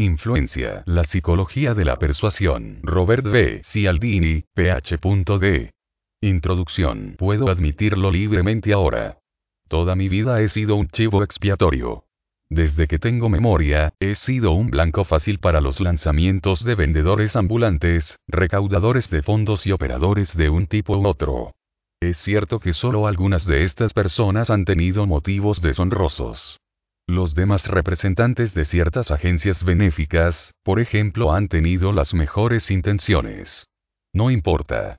Influencia, la psicología de la persuasión. Robert B. Cialdini, ph.d. Introducción. Puedo admitirlo libremente ahora. Toda mi vida he sido un chivo expiatorio. Desde que tengo memoria, he sido un blanco fácil para los lanzamientos de vendedores ambulantes, recaudadores de fondos y operadores de un tipo u otro. Es cierto que solo algunas de estas personas han tenido motivos deshonrosos. Los demás representantes de ciertas agencias benéficas, por ejemplo, han tenido las mejores intenciones. No importa.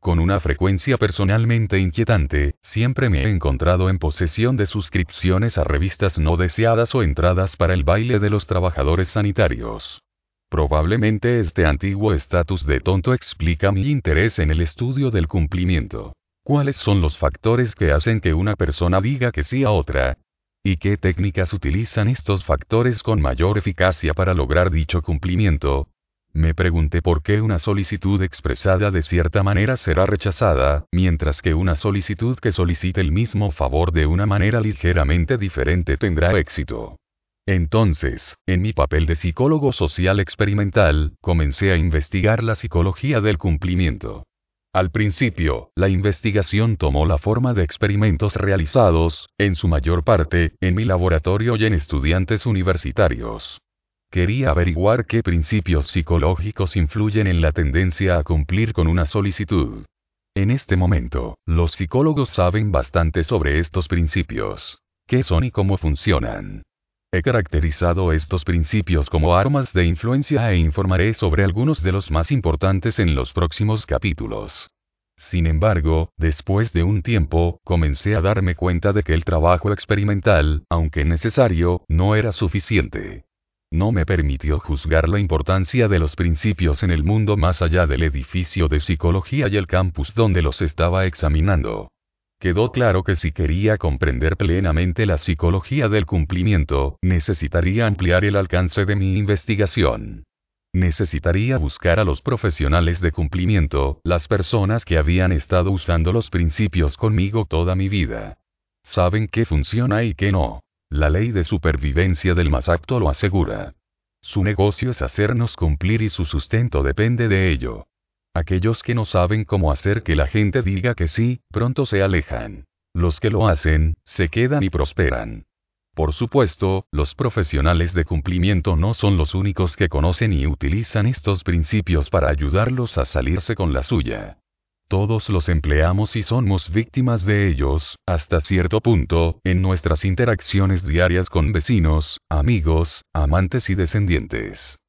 Con una frecuencia personalmente inquietante, siempre me he encontrado en posesión de suscripciones a revistas no deseadas o entradas para el baile de los trabajadores sanitarios. Probablemente este antiguo estatus de tonto explica mi interés en el estudio del cumplimiento. ¿Cuáles son los factores que hacen que una persona diga que sí a otra? ¿Y qué técnicas utilizan estos factores con mayor eficacia para lograr dicho cumplimiento? Me pregunté por qué una solicitud expresada de cierta manera será rechazada, mientras que una solicitud que solicite el mismo favor de una manera ligeramente diferente tendrá éxito. Entonces, en mi papel de psicólogo social experimental, comencé a investigar la psicología del cumplimiento. Al principio, la investigación tomó la forma de experimentos realizados, en su mayor parte, en mi laboratorio y en estudiantes universitarios. Quería averiguar qué principios psicológicos influyen en la tendencia a cumplir con una solicitud. En este momento, los psicólogos saben bastante sobre estos principios. ¿Qué son y cómo funcionan? He caracterizado estos principios como armas de influencia e informaré sobre algunos de los más importantes en los próximos capítulos. Sin embargo, después de un tiempo, comencé a darme cuenta de que el trabajo experimental, aunque necesario, no era suficiente no me permitió juzgar la importancia de los principios en el mundo más allá del edificio de psicología y el campus donde los estaba examinando. Quedó claro que si quería comprender plenamente la psicología del cumplimiento, necesitaría ampliar el alcance de mi investigación. Necesitaría buscar a los profesionales de cumplimiento, las personas que habían estado usando los principios conmigo toda mi vida. Saben qué funciona y qué no. La ley de supervivencia del más apto lo asegura. Su negocio es hacernos cumplir y su sustento depende de ello. Aquellos que no saben cómo hacer que la gente diga que sí, pronto se alejan. Los que lo hacen, se quedan y prosperan. Por supuesto, los profesionales de cumplimiento no son los únicos que conocen y utilizan estos principios para ayudarlos a salirse con la suya. Todos los empleamos y somos víctimas de ellos, hasta cierto punto, en nuestras interacciones diarias con vecinos, amigos, amantes y descendientes.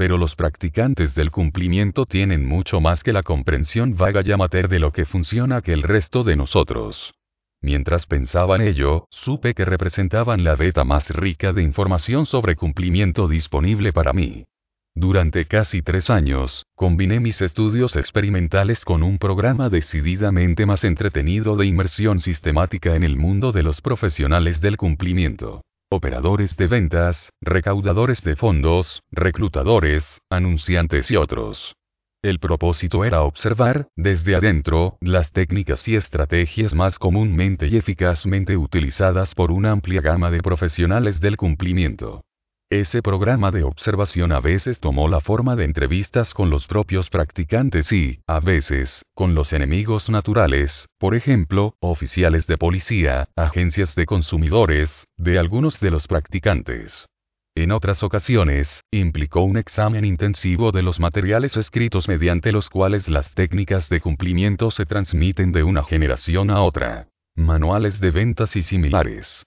Pero los practicantes del cumplimiento tienen mucho más que la comprensión vaga y amateur de lo que funciona que el resto de nosotros. Mientras pensaba en ello, supe que representaban la beta más rica de información sobre cumplimiento disponible para mí. Durante casi tres años, combiné mis estudios experimentales con un programa decididamente más entretenido de inmersión sistemática en el mundo de los profesionales del cumplimiento. Operadores de ventas, recaudadores de fondos, reclutadores, anunciantes y otros. El propósito era observar, desde adentro, las técnicas y estrategias más comúnmente y eficazmente utilizadas por una amplia gama de profesionales del cumplimiento. Ese programa de observación a veces tomó la forma de entrevistas con los propios practicantes y, a veces, con los enemigos naturales, por ejemplo, oficiales de policía, agencias de consumidores, de algunos de los practicantes. En otras ocasiones, implicó un examen intensivo de los materiales escritos mediante los cuales las técnicas de cumplimiento se transmiten de una generación a otra. Manuales de ventas y similares.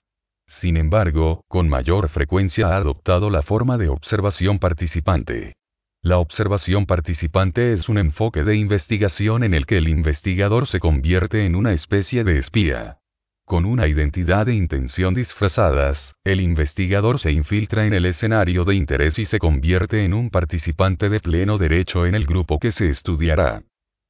Sin embargo, con mayor frecuencia ha adoptado la forma de observación participante. La observación participante es un enfoque de investigación en el que el investigador se convierte en una especie de espía. Con una identidad e intención disfrazadas, el investigador se infiltra en el escenario de interés y se convierte en un participante de pleno derecho en el grupo que se estudiará.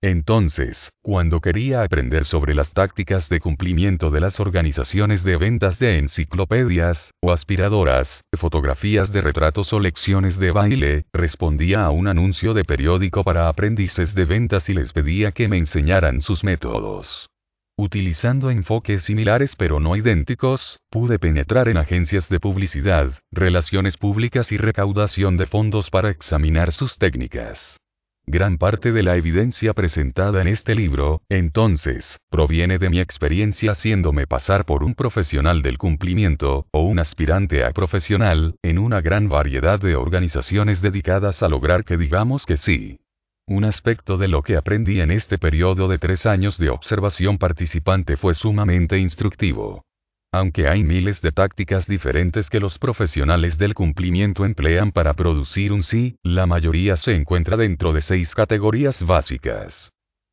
Entonces, cuando quería aprender sobre las tácticas de cumplimiento de las organizaciones de ventas de enciclopedias, o aspiradoras, fotografías de retratos o lecciones de baile, respondía a un anuncio de periódico para aprendices de ventas y les pedía que me enseñaran sus métodos. Utilizando enfoques similares pero no idénticos, pude penetrar en agencias de publicidad, relaciones públicas y recaudación de fondos para examinar sus técnicas. Gran parte de la evidencia presentada en este libro, entonces, proviene de mi experiencia haciéndome pasar por un profesional del cumplimiento, o un aspirante a profesional, en una gran variedad de organizaciones dedicadas a lograr que digamos que sí. Un aspecto de lo que aprendí en este periodo de tres años de observación participante fue sumamente instructivo. Aunque hay miles de tácticas diferentes que los profesionales del cumplimiento emplean para producir un sí, la mayoría se encuentra dentro de seis categorías básicas.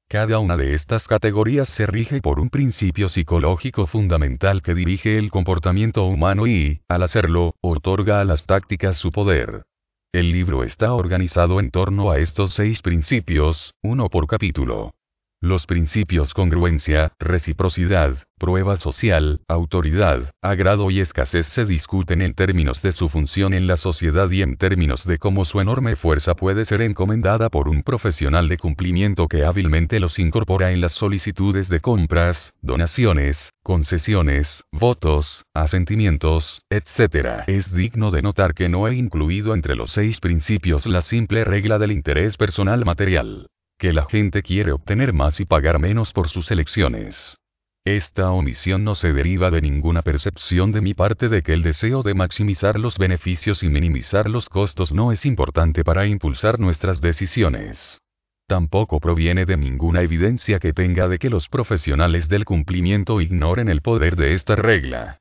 Cada una de estas categorías se rige por un principio psicológico fundamental que dirige el comportamiento humano y, al hacerlo, otorga a las tácticas su poder. El libro está organizado en torno a estos seis principios, uno por capítulo. Los principios congruencia, reciprocidad, prueba social, autoridad, agrado y escasez se discuten en términos de su función en la sociedad y en términos de cómo su enorme fuerza puede ser encomendada por un profesional de cumplimiento que hábilmente los incorpora en las solicitudes de compras, donaciones, concesiones, votos, asentimientos, etc. Es digno de notar que no he incluido entre los seis principios la simple regla del interés personal material que la gente quiere obtener más y pagar menos por sus elecciones. Esta omisión no se deriva de ninguna percepción de mi parte de que el deseo de maximizar los beneficios y minimizar los costos no es importante para impulsar nuestras decisiones. Tampoco proviene de ninguna evidencia que tenga de que los profesionales del cumplimiento ignoren el poder de esta regla.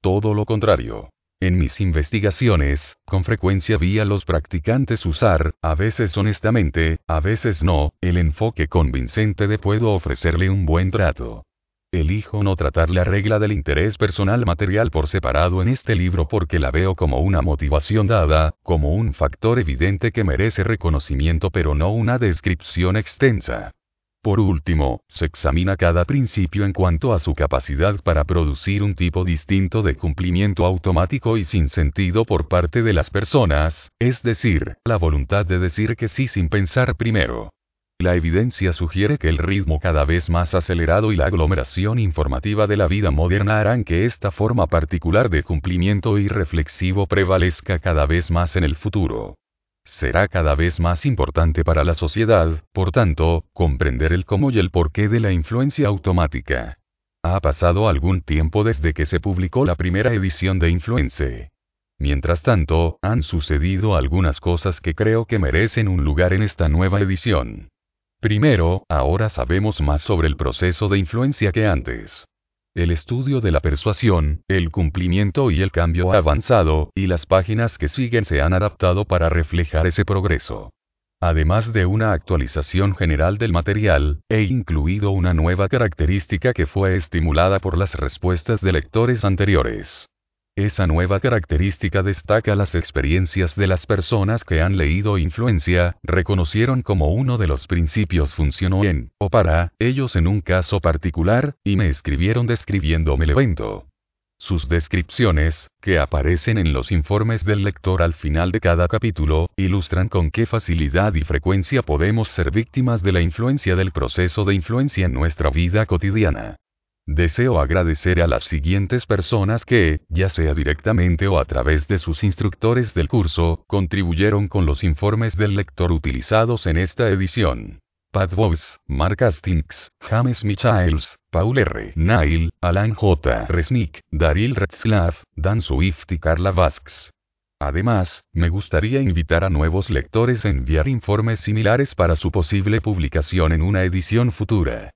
Todo lo contrario. En mis investigaciones, con frecuencia vi a los practicantes usar, a veces honestamente, a veces no, el enfoque convincente de puedo ofrecerle un buen trato. Elijo no tratar la regla del interés personal material por separado en este libro porque la veo como una motivación dada, como un factor evidente que merece reconocimiento pero no una descripción extensa. Por último, se examina cada principio en cuanto a su capacidad para producir un tipo distinto de cumplimiento automático y sin sentido por parte de las personas, es decir, la voluntad de decir que sí sin pensar primero. La evidencia sugiere que el ritmo cada vez más acelerado y la aglomeración informativa de la vida moderna harán que esta forma particular de cumplimiento irreflexivo prevalezca cada vez más en el futuro será cada vez más importante para la sociedad, por tanto, comprender el cómo y el porqué de la influencia automática. Ha pasado algún tiempo desde que se publicó la primera edición de Influence. Mientras tanto, han sucedido algunas cosas que creo que merecen un lugar en esta nueva edición. Primero, ahora sabemos más sobre el proceso de influencia que antes. El estudio de la persuasión, el cumplimiento y el cambio ha avanzado, y las páginas que siguen se han adaptado para reflejar ese progreso. Además de una actualización general del material, he incluido una nueva característica que fue estimulada por las respuestas de lectores anteriores. Esa nueva característica destaca las experiencias de las personas que han leído Influencia, reconocieron como uno de los principios funcionó en, o para, ellos en un caso particular, y me escribieron describiéndome el evento. Sus descripciones, que aparecen en los informes del lector al final de cada capítulo, ilustran con qué facilidad y frecuencia podemos ser víctimas de la influencia del proceso de influencia en nuestra vida cotidiana. Deseo agradecer a las siguientes personas que, ya sea directamente o a través de sus instructores del curso, contribuyeron con los informes del lector utilizados en esta edición. Pat Bowes, Mark Hastings, James Michaels, Paul R. Nail, Alan J. Resnick, Daryl Retzlaff, Dan Swift y Carla Vasks. Además, me gustaría invitar a nuevos lectores a enviar informes similares para su posible publicación en una edición futura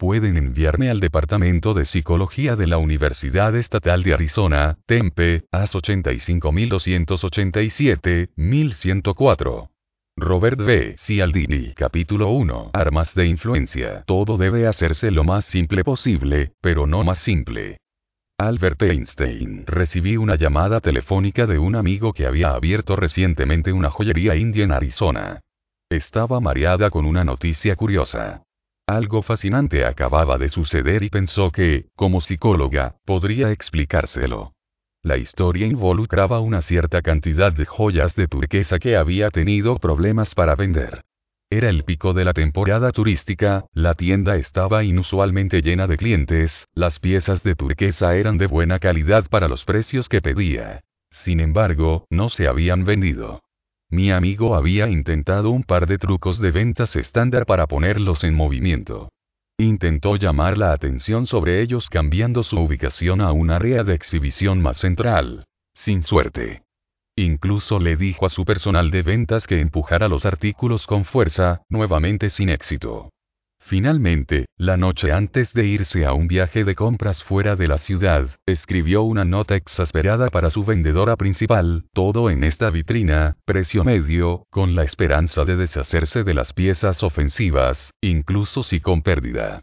pueden enviarme al Departamento de Psicología de la Universidad Estatal de Arizona, Tempe, AS 85287, 1104. Robert B. Cialdini, capítulo 1. Armas de influencia. Todo debe hacerse lo más simple posible, pero no más simple. Albert Einstein. Recibí una llamada telefónica de un amigo que había abierto recientemente una joyería india en Arizona. Estaba mareada con una noticia curiosa. Algo fascinante acababa de suceder y pensó que, como psicóloga, podría explicárselo. La historia involucraba una cierta cantidad de joyas de turquesa que había tenido problemas para vender. Era el pico de la temporada turística, la tienda estaba inusualmente llena de clientes, las piezas de turquesa eran de buena calidad para los precios que pedía. Sin embargo, no se habían vendido. Mi amigo había intentado un par de trucos de ventas estándar para ponerlos en movimiento. Intentó llamar la atención sobre ellos cambiando su ubicación a un área de exhibición más central. Sin suerte. Incluso le dijo a su personal de ventas que empujara los artículos con fuerza, nuevamente sin éxito. Finalmente, la noche antes de irse a un viaje de compras fuera de la ciudad, escribió una nota exasperada para su vendedora principal, todo en esta vitrina, precio medio, con la esperanza de deshacerse de las piezas ofensivas, incluso si con pérdida.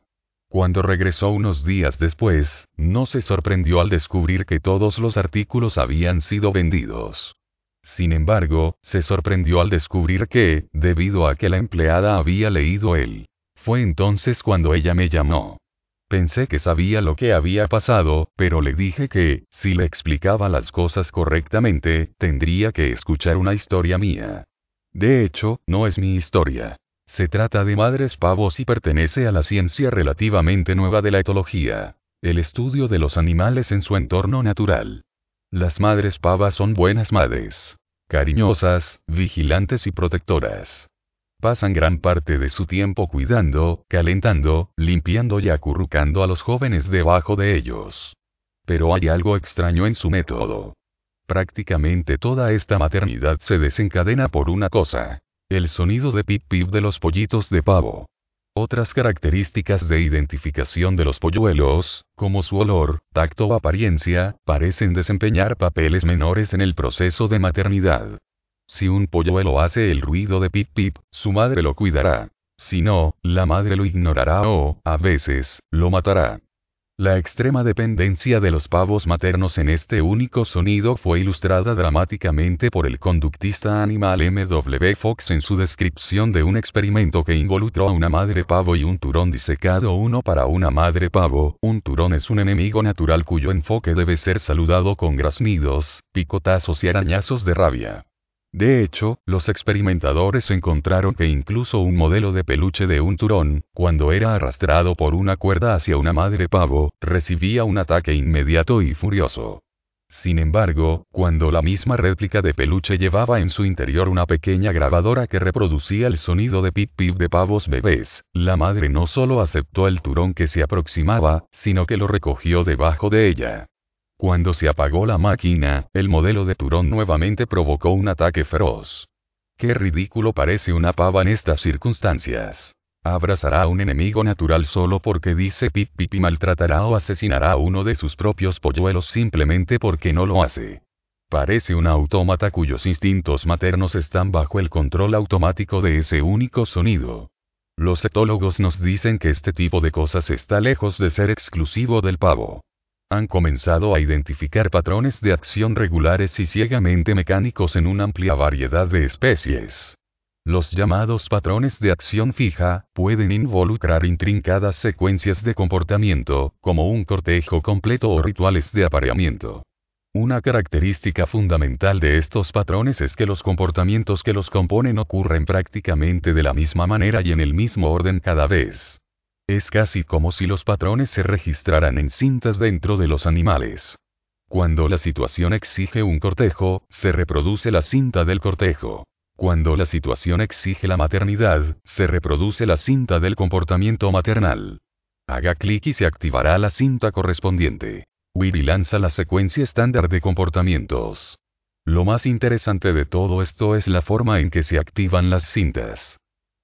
Cuando regresó unos días después, no se sorprendió al descubrir que todos los artículos habían sido vendidos. Sin embargo, se sorprendió al descubrir que, debido a que la empleada había leído él, fue entonces cuando ella me llamó. Pensé que sabía lo que había pasado, pero le dije que, si le explicaba las cosas correctamente, tendría que escuchar una historia mía. De hecho, no es mi historia. Se trata de madres pavos y pertenece a la ciencia relativamente nueva de la etología, el estudio de los animales en su entorno natural. Las madres pavas son buenas madres. Cariñosas, vigilantes y protectoras. Pasan gran parte de su tiempo cuidando, calentando, limpiando y acurrucando a los jóvenes debajo de ellos. Pero hay algo extraño en su método. Prácticamente toda esta maternidad se desencadena por una cosa. El sonido de pip pip de los pollitos de pavo. Otras características de identificación de los polluelos, como su olor, tacto o apariencia, parecen desempeñar papeles menores en el proceso de maternidad. Si un polluelo hace el ruido de pip pip, su madre lo cuidará. Si no, la madre lo ignorará o, a veces, lo matará. La extrema dependencia de los pavos maternos en este único sonido fue ilustrada dramáticamente por el conductista animal M.W. Fox en su descripción de un experimento que involucró a una madre pavo y un turón disecado uno para una madre pavo. Un turón es un enemigo natural cuyo enfoque debe ser saludado con graznidos, picotazos y arañazos de rabia. De hecho, los experimentadores encontraron que incluso un modelo de peluche de un turón, cuando era arrastrado por una cuerda hacia una madre pavo, recibía un ataque inmediato y furioso. Sin embargo, cuando la misma réplica de peluche llevaba en su interior una pequeña grabadora que reproducía el sonido de pip pip de pavos bebés, la madre no solo aceptó el turón que se aproximaba, sino que lo recogió debajo de ella. Cuando se apagó la máquina, el modelo de Turón nuevamente provocó un ataque feroz. Qué ridículo parece una pava en estas circunstancias. Abrazará a un enemigo natural solo porque dice pip pip y maltratará o asesinará a uno de sus propios polluelos simplemente porque no lo hace. Parece un autómata cuyos instintos maternos están bajo el control automático de ese único sonido. Los etólogos nos dicen que este tipo de cosas está lejos de ser exclusivo del pavo han comenzado a identificar patrones de acción regulares y ciegamente mecánicos en una amplia variedad de especies. Los llamados patrones de acción fija pueden involucrar intrincadas secuencias de comportamiento, como un cortejo completo o rituales de apareamiento. Una característica fundamental de estos patrones es que los comportamientos que los componen ocurren prácticamente de la misma manera y en el mismo orden cada vez. Es casi como si los patrones se registraran en cintas dentro de los animales. Cuando la situación exige un cortejo, se reproduce la cinta del cortejo. Cuando la situación exige la maternidad, se reproduce la cinta del comportamiento maternal. Haga clic y se activará la cinta correspondiente. Weary lanza la secuencia estándar de comportamientos. Lo más interesante de todo esto es la forma en que se activan las cintas.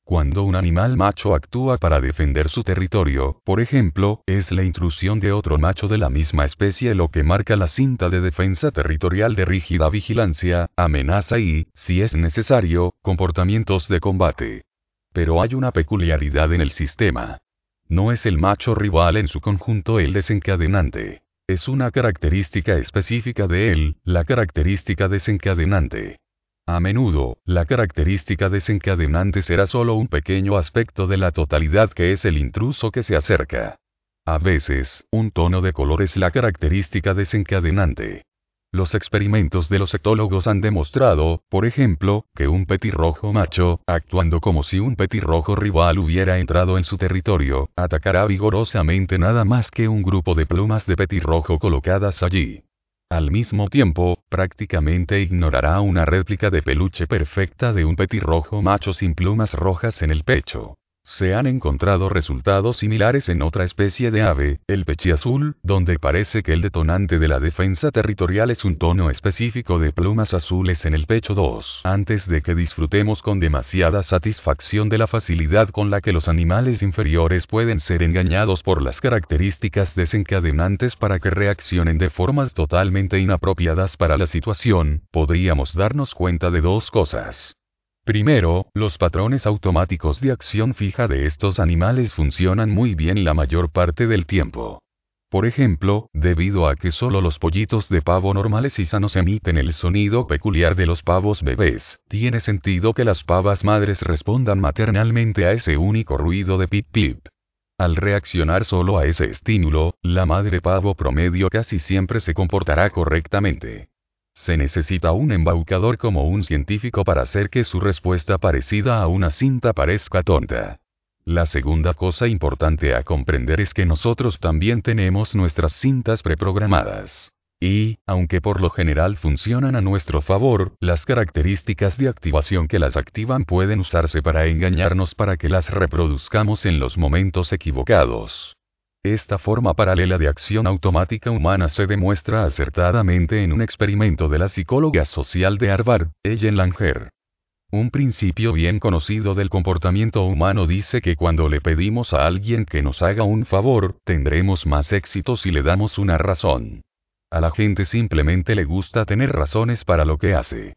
Cuando un animal macho actúa para defender su territorio, por ejemplo, es la intrusión de otro macho de la misma especie lo que marca la cinta de defensa territorial de rígida vigilancia, amenaza y, si es necesario, comportamientos de combate. Pero hay una peculiaridad en el sistema. No es el macho rival en su conjunto el desencadenante. Es una característica específica de él, la característica desencadenante. A menudo, la característica desencadenante será solo un pequeño aspecto de la totalidad que es el intruso que se acerca. A veces, un tono de color es la característica desencadenante. Los experimentos de los etólogos han demostrado, por ejemplo, que un petirrojo macho, actuando como si un petirrojo rival hubiera entrado en su territorio, atacará vigorosamente nada más que un grupo de plumas de petirrojo colocadas allí. Al mismo tiempo, prácticamente ignorará una réplica de peluche perfecta de un petirrojo macho sin plumas rojas en el pecho. Se han encontrado resultados similares en otra especie de ave, el pechiazul, donde parece que el detonante de la defensa territorial es un tono específico de plumas azules en el pecho 2. Antes de que disfrutemos con demasiada satisfacción de la facilidad con la que los animales inferiores pueden ser engañados por las características desencadenantes para que reaccionen de formas totalmente inapropiadas para la situación, podríamos darnos cuenta de dos cosas. Primero, los patrones automáticos de acción fija de estos animales funcionan muy bien la mayor parte del tiempo. Por ejemplo, debido a que solo los pollitos de pavo normales y sanos emiten el sonido peculiar de los pavos bebés, tiene sentido que las pavas madres respondan maternalmente a ese único ruido de pip pip. Al reaccionar solo a ese estímulo, la madre pavo promedio casi siempre se comportará correctamente. Se necesita un embaucador como un científico para hacer que su respuesta parecida a una cinta parezca tonta. La segunda cosa importante a comprender es que nosotros también tenemos nuestras cintas preprogramadas. Y, aunque por lo general funcionan a nuestro favor, las características de activación que las activan pueden usarse para engañarnos para que las reproduzcamos en los momentos equivocados. Esta forma paralela de acción automática humana se demuestra acertadamente en un experimento de la psicóloga social de Harvard, Ellen Langer. Un principio bien conocido del comportamiento humano dice que cuando le pedimos a alguien que nos haga un favor, tendremos más éxito si le damos una razón. A la gente simplemente le gusta tener razones para lo que hace.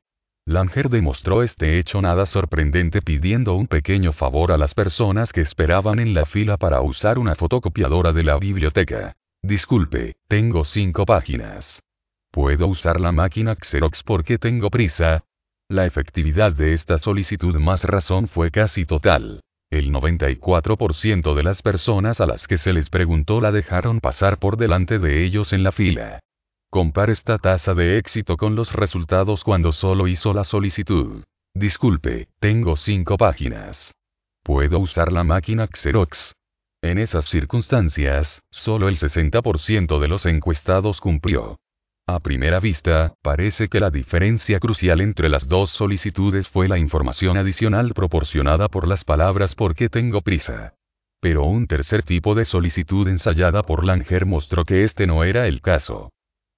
Langer demostró este hecho nada sorprendente pidiendo un pequeño favor a las personas que esperaban en la fila para usar una fotocopiadora de la biblioteca. Disculpe, tengo cinco páginas. ¿Puedo usar la máquina Xerox porque tengo prisa? La efectividad de esta solicitud más razón fue casi total. El 94% de las personas a las que se les preguntó la dejaron pasar por delante de ellos en la fila. Compare esta tasa de éxito con los resultados cuando solo hizo la solicitud. Disculpe, tengo cinco páginas. ¿Puedo usar la máquina Xerox? En esas circunstancias, solo el 60% de los encuestados cumplió. A primera vista, parece que la diferencia crucial entre las dos solicitudes fue la información adicional proporcionada por las palabras porque tengo prisa. Pero un tercer tipo de solicitud ensayada por Langer mostró que este no era el caso.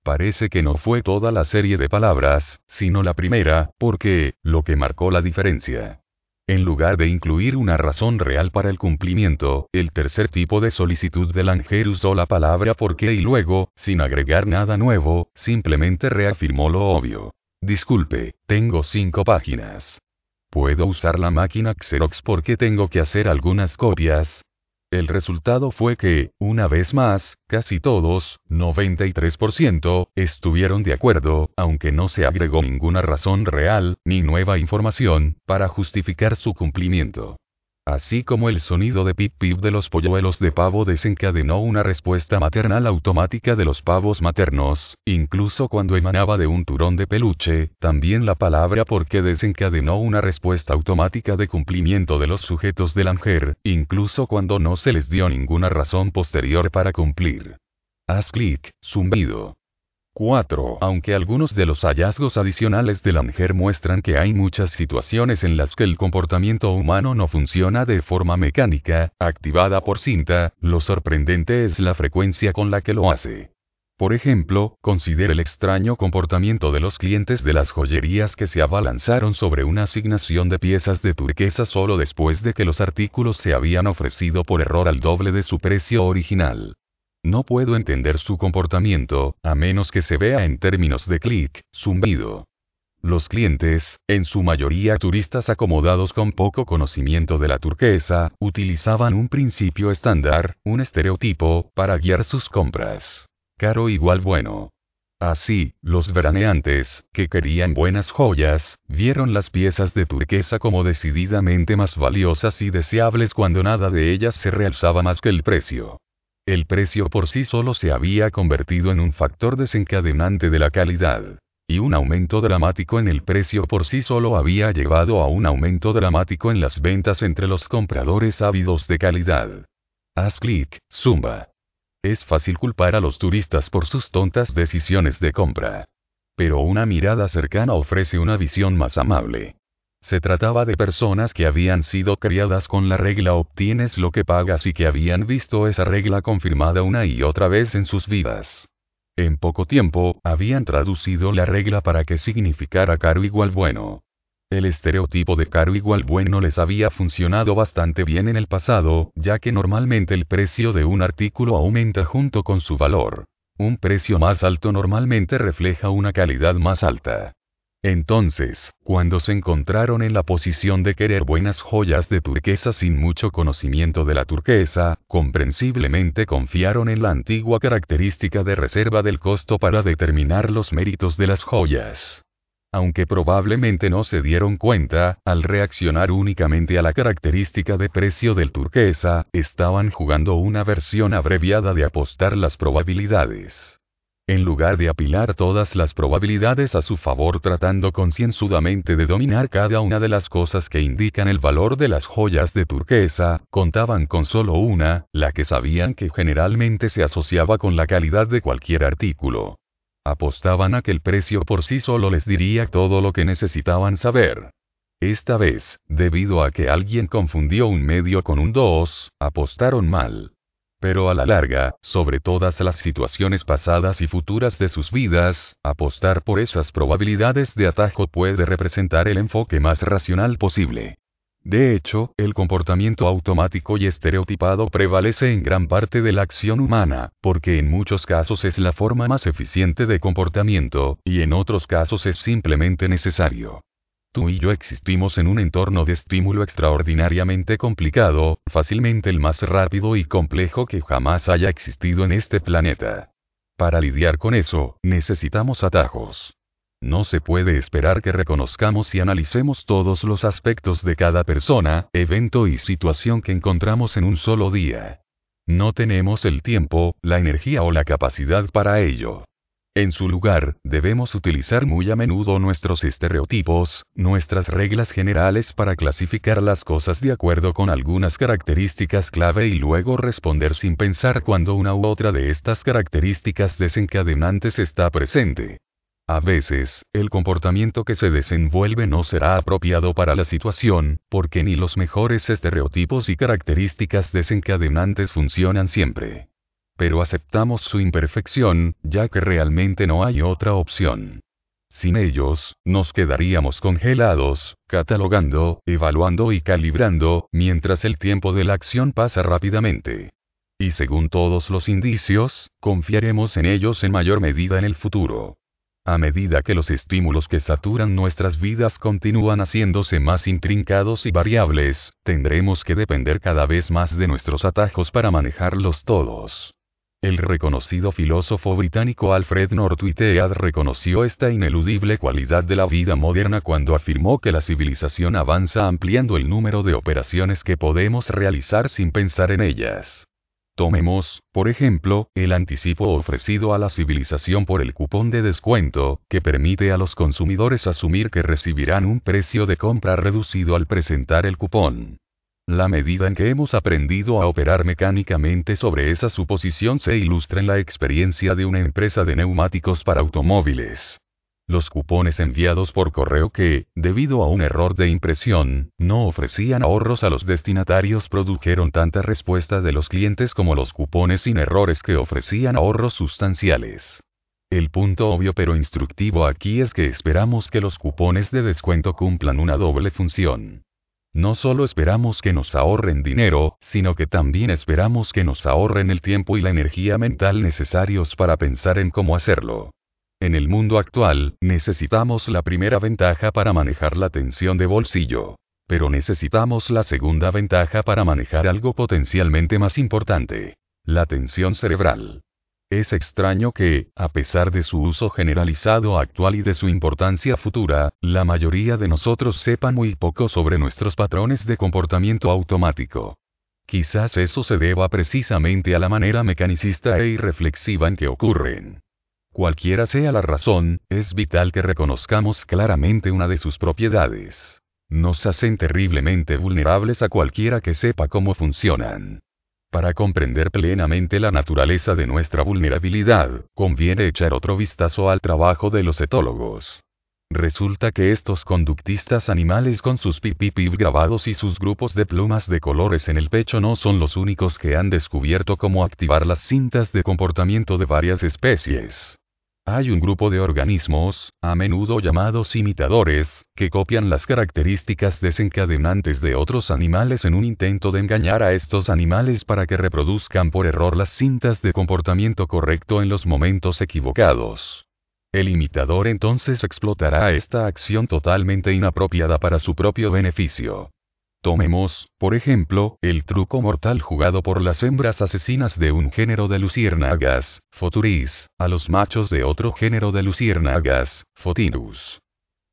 Parece que no fue toda la serie de palabras, sino la primera, porque, lo que marcó la diferencia. En lugar de incluir una razón real para el cumplimiento, el tercer tipo de solicitud de Langer usó la palabra porque y luego, sin agregar nada nuevo, simplemente reafirmó lo obvio. Disculpe, tengo cinco páginas. ¿Puedo usar la máquina Xerox porque tengo que hacer algunas copias? El resultado fue que, una vez más, casi todos, 93%, estuvieron de acuerdo, aunque no se agregó ninguna razón real, ni nueva información, para justificar su cumplimiento. Así como el sonido de pip pip de los polluelos de pavo desencadenó una respuesta maternal automática de los pavos maternos, incluso cuando emanaba de un turón de peluche, también la palabra porque desencadenó una respuesta automática de cumplimiento de los sujetos del Langer, incluso cuando no se les dio ninguna razón posterior para cumplir. Haz clic, zumbido. 4. Aunque algunos de los hallazgos adicionales de Langer muestran que hay muchas situaciones en las que el comportamiento humano no funciona de forma mecánica, activada por cinta, lo sorprendente es la frecuencia con la que lo hace. Por ejemplo, considere el extraño comportamiento de los clientes de las joyerías que se abalanzaron sobre una asignación de piezas de turquesa solo después de que los artículos se habían ofrecido por error al doble de su precio original. No puedo entender su comportamiento, a menos que se vea en términos de clic, zumbido. Los clientes, en su mayoría turistas acomodados con poco conocimiento de la turquesa, utilizaban un principio estándar, un estereotipo, para guiar sus compras. Caro igual bueno. Así, los veraneantes, que querían buenas joyas, vieron las piezas de turquesa como decididamente más valiosas y deseables cuando nada de ellas se realzaba más que el precio. El precio por sí solo se había convertido en un factor desencadenante de la calidad. Y un aumento dramático en el precio por sí solo había llevado a un aumento dramático en las ventas entre los compradores ávidos de calidad. Haz clic, Zumba. Es fácil culpar a los turistas por sus tontas decisiones de compra. Pero una mirada cercana ofrece una visión más amable. Se trataba de personas que habían sido criadas con la regla obtienes lo que pagas y que habían visto esa regla confirmada una y otra vez en sus vidas. En poco tiempo, habían traducido la regla para que significara caro igual bueno. El estereotipo de caro igual bueno les había funcionado bastante bien en el pasado, ya que normalmente el precio de un artículo aumenta junto con su valor. Un precio más alto normalmente refleja una calidad más alta. Entonces, cuando se encontraron en la posición de querer buenas joyas de turquesa sin mucho conocimiento de la turquesa, comprensiblemente confiaron en la antigua característica de reserva del costo para determinar los méritos de las joyas. Aunque probablemente no se dieron cuenta, al reaccionar únicamente a la característica de precio del turquesa, estaban jugando una versión abreviada de apostar las probabilidades. En lugar de apilar todas las probabilidades a su favor tratando concienzudamente de dominar cada una de las cosas que indican el valor de las joyas de turquesa, contaban con solo una, la que sabían que generalmente se asociaba con la calidad de cualquier artículo. Apostaban a que el precio por sí solo les diría todo lo que necesitaban saber. Esta vez, debido a que alguien confundió un medio con un 2, apostaron mal. Pero a la larga, sobre todas las situaciones pasadas y futuras de sus vidas, apostar por esas probabilidades de atajo puede representar el enfoque más racional posible. De hecho, el comportamiento automático y estereotipado prevalece en gran parte de la acción humana, porque en muchos casos es la forma más eficiente de comportamiento, y en otros casos es simplemente necesario. Tú y yo existimos en un entorno de estímulo extraordinariamente complicado, fácilmente el más rápido y complejo que jamás haya existido en este planeta. Para lidiar con eso, necesitamos atajos. No se puede esperar que reconozcamos y analicemos todos los aspectos de cada persona, evento y situación que encontramos en un solo día. No tenemos el tiempo, la energía o la capacidad para ello. En su lugar, debemos utilizar muy a menudo nuestros estereotipos, nuestras reglas generales para clasificar las cosas de acuerdo con algunas características clave y luego responder sin pensar cuando una u otra de estas características desencadenantes está presente. A veces, el comportamiento que se desenvuelve no será apropiado para la situación, porque ni los mejores estereotipos y características desencadenantes funcionan siempre pero aceptamos su imperfección, ya que realmente no hay otra opción. Sin ellos, nos quedaríamos congelados, catalogando, evaluando y calibrando, mientras el tiempo de la acción pasa rápidamente. Y según todos los indicios, confiaremos en ellos en mayor medida en el futuro. A medida que los estímulos que saturan nuestras vidas continúan haciéndose más intrincados y variables, tendremos que depender cada vez más de nuestros atajos para manejarlos todos. El reconocido filósofo británico Alfred North Whitehead reconoció esta ineludible cualidad de la vida moderna cuando afirmó que la civilización avanza ampliando el número de operaciones que podemos realizar sin pensar en ellas. Tomemos, por ejemplo, el anticipo ofrecido a la civilización por el cupón de descuento, que permite a los consumidores asumir que recibirán un precio de compra reducido al presentar el cupón. La medida en que hemos aprendido a operar mecánicamente sobre esa suposición se ilustra en la experiencia de una empresa de neumáticos para automóviles. Los cupones enviados por correo que, debido a un error de impresión, no ofrecían ahorros a los destinatarios produjeron tanta respuesta de los clientes como los cupones sin errores que ofrecían ahorros sustanciales. El punto obvio pero instructivo aquí es que esperamos que los cupones de descuento cumplan una doble función. No solo esperamos que nos ahorren dinero, sino que también esperamos que nos ahorren el tiempo y la energía mental necesarios para pensar en cómo hacerlo. En el mundo actual, necesitamos la primera ventaja para manejar la tensión de bolsillo. Pero necesitamos la segunda ventaja para manejar algo potencialmente más importante. La tensión cerebral. Es extraño que, a pesar de su uso generalizado actual y de su importancia futura, la mayoría de nosotros sepan muy poco sobre nuestros patrones de comportamiento automático. Quizás eso se deba precisamente a la manera mecanicista e irreflexiva en que ocurren. Cualquiera sea la razón, es vital que reconozcamos claramente una de sus propiedades. Nos hacen terriblemente vulnerables a cualquiera que sepa cómo funcionan. Para comprender plenamente la naturaleza de nuestra vulnerabilidad, conviene echar otro vistazo al trabajo de los etólogos. Resulta que estos conductistas animales con sus pipipip grabados y sus grupos de plumas de colores en el pecho no son los únicos que han descubierto cómo activar las cintas de comportamiento de varias especies. Hay un grupo de organismos, a menudo llamados imitadores, que copian las características desencadenantes de otros animales en un intento de engañar a estos animales para que reproduzcan por error las cintas de comportamiento correcto en los momentos equivocados. El imitador entonces explotará esta acción totalmente inapropiada para su propio beneficio. Tomemos, por ejemplo, el truco mortal jugado por las hembras asesinas de un género de luciérnagas, Foturis, a los machos de otro género de luciérnagas, Fotinus.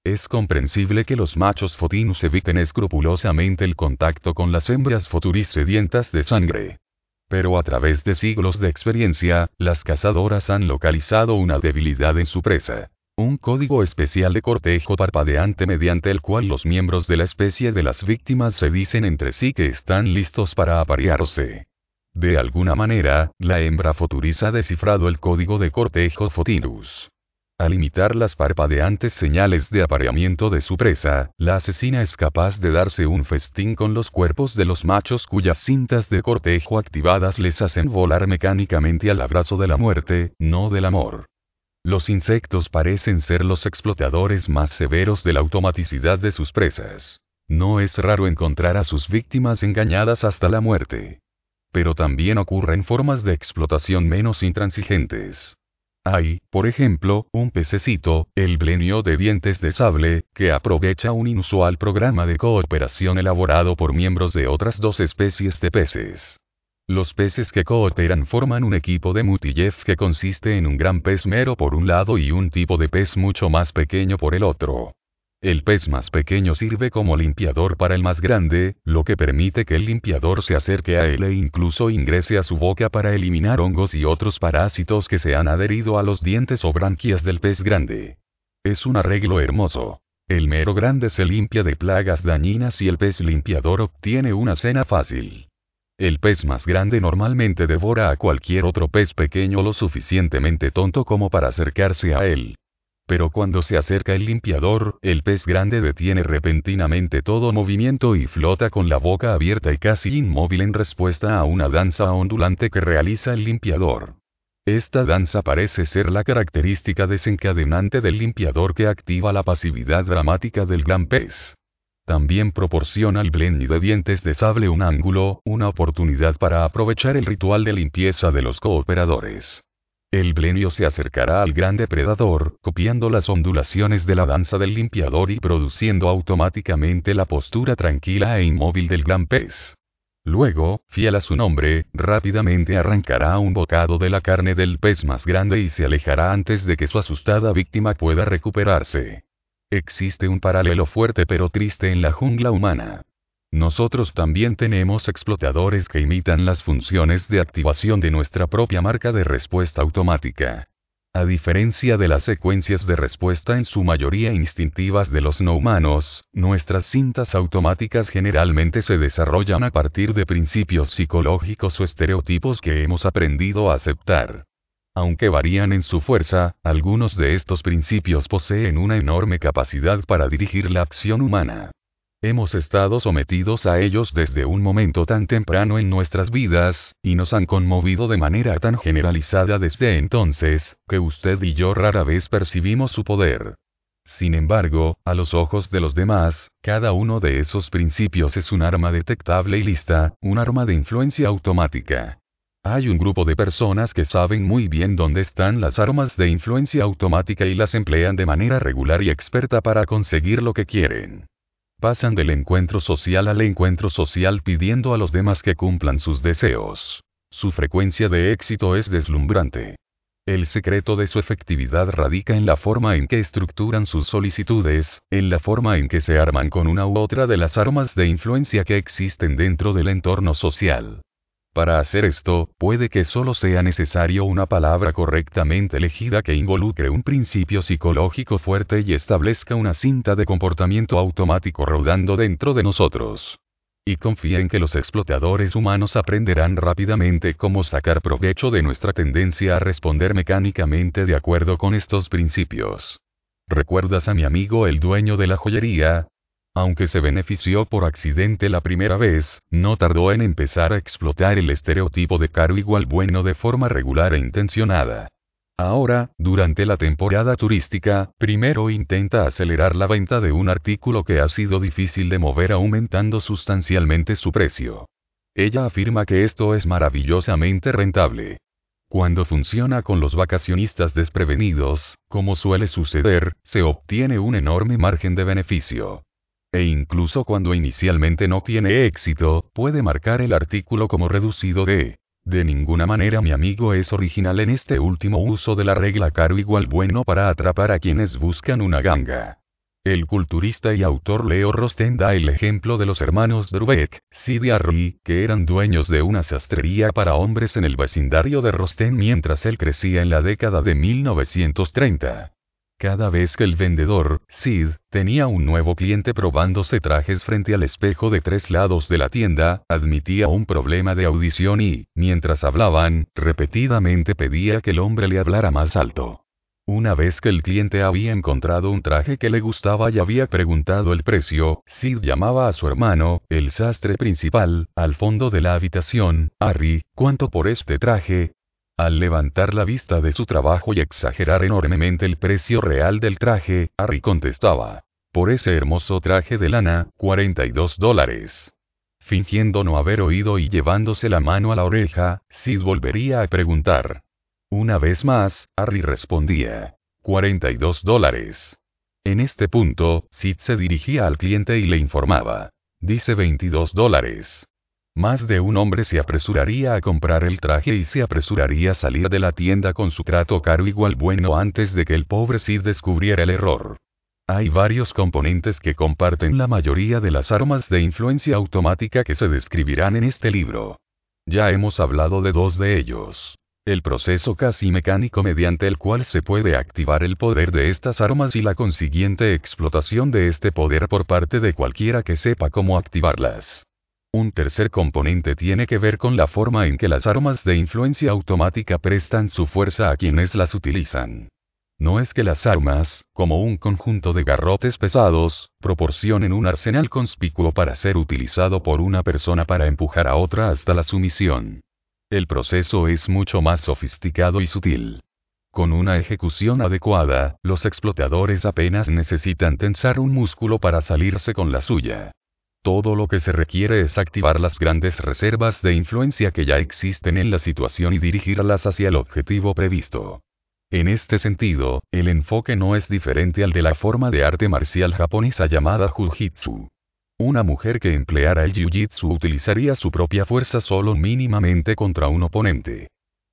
Es comprensible que los machos Fotinus eviten escrupulosamente el contacto con las hembras Foturis sedientas de sangre. Pero a través de siglos de experiencia, las cazadoras han localizado una debilidad en su presa. Un código especial de cortejo parpadeante mediante el cual los miembros de la especie de las víctimas se dicen entre sí que están listos para aparearse. De alguna manera, la hembra Foturis ha descifrado el código de cortejo Fotinus. Al imitar las parpadeantes señales de apareamiento de su presa, la asesina es capaz de darse un festín con los cuerpos de los machos cuyas cintas de cortejo activadas les hacen volar mecánicamente al abrazo de la muerte, no del amor. Los insectos parecen ser los explotadores más severos de la automaticidad de sus presas. No es raro encontrar a sus víctimas engañadas hasta la muerte. Pero también ocurren formas de explotación menos intransigentes. Hay, por ejemplo, un pececito, el blenio de dientes de sable, que aprovecha un inusual programa de cooperación elaborado por miembros de otras dos especies de peces. Los peces que cooperan forman un equipo de Mutillev que consiste en un gran pez mero por un lado y un tipo de pez mucho más pequeño por el otro. El pez más pequeño sirve como limpiador para el más grande, lo que permite que el limpiador se acerque a él e incluso ingrese a su boca para eliminar hongos y otros parásitos que se han adherido a los dientes o branquias del pez grande. Es un arreglo hermoso. El mero grande se limpia de plagas dañinas y el pez limpiador obtiene una cena fácil. El pez más grande normalmente devora a cualquier otro pez pequeño lo suficientemente tonto como para acercarse a él. Pero cuando se acerca el limpiador, el pez grande detiene repentinamente todo movimiento y flota con la boca abierta y casi inmóvil en respuesta a una danza ondulante que realiza el limpiador. Esta danza parece ser la característica desencadenante del limpiador que activa la pasividad dramática del gran pez. También proporciona al Blenny de dientes de sable un ángulo, una oportunidad para aprovechar el ritual de limpieza de los cooperadores. El blenio se acercará al gran depredador, copiando las ondulaciones de la danza del limpiador y produciendo automáticamente la postura tranquila e inmóvil del gran pez. Luego, fiel a su nombre, rápidamente arrancará un bocado de la carne del pez más grande y se alejará antes de que su asustada víctima pueda recuperarse. Existe un paralelo fuerte pero triste en la jungla humana. Nosotros también tenemos explotadores que imitan las funciones de activación de nuestra propia marca de respuesta automática. A diferencia de las secuencias de respuesta en su mayoría instintivas de los no humanos, nuestras cintas automáticas generalmente se desarrollan a partir de principios psicológicos o estereotipos que hemos aprendido a aceptar. Aunque varían en su fuerza, algunos de estos principios poseen una enorme capacidad para dirigir la acción humana. Hemos estado sometidos a ellos desde un momento tan temprano en nuestras vidas, y nos han conmovido de manera tan generalizada desde entonces, que usted y yo rara vez percibimos su poder. Sin embargo, a los ojos de los demás, cada uno de esos principios es un arma detectable y lista, un arma de influencia automática. Hay un grupo de personas que saben muy bien dónde están las armas de influencia automática y las emplean de manera regular y experta para conseguir lo que quieren. Pasan del encuentro social al encuentro social pidiendo a los demás que cumplan sus deseos. Su frecuencia de éxito es deslumbrante. El secreto de su efectividad radica en la forma en que estructuran sus solicitudes, en la forma en que se arman con una u otra de las armas de influencia que existen dentro del entorno social. Para hacer esto, puede que solo sea necesario una palabra correctamente elegida que involucre un principio psicológico fuerte y establezca una cinta de comportamiento automático rodando dentro de nosotros. Y confía en que los explotadores humanos aprenderán rápidamente cómo sacar provecho de nuestra tendencia a responder mecánicamente de acuerdo con estos principios. ¿Recuerdas a mi amigo el dueño de la joyería? Aunque se benefició por accidente la primera vez, no tardó en empezar a explotar el estereotipo de caro igual bueno de forma regular e intencionada. Ahora, durante la temporada turística, primero intenta acelerar la venta de un artículo que ha sido difícil de mover aumentando sustancialmente su precio. Ella afirma que esto es maravillosamente rentable. Cuando funciona con los vacacionistas desprevenidos, como suele suceder, se obtiene un enorme margen de beneficio. E incluso cuando inicialmente no tiene éxito, puede marcar el artículo como reducido de de ninguna manera mi amigo es original en este último uso de la regla caro igual bueno para atrapar a quienes buscan una ganga. El culturista y autor Leo Rosten da el ejemplo de los hermanos Drubeck, Sid y que eran dueños de una sastrería para hombres en el vecindario de Rosten mientras él crecía en la década de 1930. Cada vez que el vendedor, Sid, tenía un nuevo cliente probándose trajes frente al espejo de tres lados de la tienda, admitía un problema de audición y, mientras hablaban, repetidamente pedía que el hombre le hablara más alto. Una vez que el cliente había encontrado un traje que le gustaba y había preguntado el precio, Sid llamaba a su hermano, el sastre principal, al fondo de la habitación, Harry, ¿cuánto por este traje? Al levantar la vista de su trabajo y exagerar enormemente el precio real del traje, Harry contestaba. Por ese hermoso traje de lana, 42 dólares. Fingiendo no haber oído y llevándose la mano a la oreja, Sid volvería a preguntar. Una vez más, Harry respondía. 42 dólares. En este punto, Sid se dirigía al cliente y le informaba. Dice 22 dólares. Más de un hombre se apresuraría a comprar el traje y se apresuraría a salir de la tienda con su trato caro igual bueno antes de que el pobre Sid descubriera el error. Hay varios componentes que comparten la mayoría de las armas de influencia automática que se describirán en este libro. Ya hemos hablado de dos de ellos. El proceso casi mecánico mediante el cual se puede activar el poder de estas armas y la consiguiente explotación de este poder por parte de cualquiera que sepa cómo activarlas. Un tercer componente tiene que ver con la forma en que las armas de influencia automática prestan su fuerza a quienes las utilizan. No es que las armas, como un conjunto de garrotes pesados, proporcionen un arsenal conspicuo para ser utilizado por una persona para empujar a otra hasta la sumisión. El proceso es mucho más sofisticado y sutil. Con una ejecución adecuada, los explotadores apenas necesitan tensar un músculo para salirse con la suya. Todo lo que se requiere es activar las grandes reservas de influencia que ya existen en la situación y dirigirlas hacia el objetivo previsto. En este sentido, el enfoque no es diferente al de la forma de arte marcial japonesa llamada Jujitsu. Una mujer que empleara el Jiu-Jitsu utilizaría su propia fuerza solo mínimamente contra un oponente.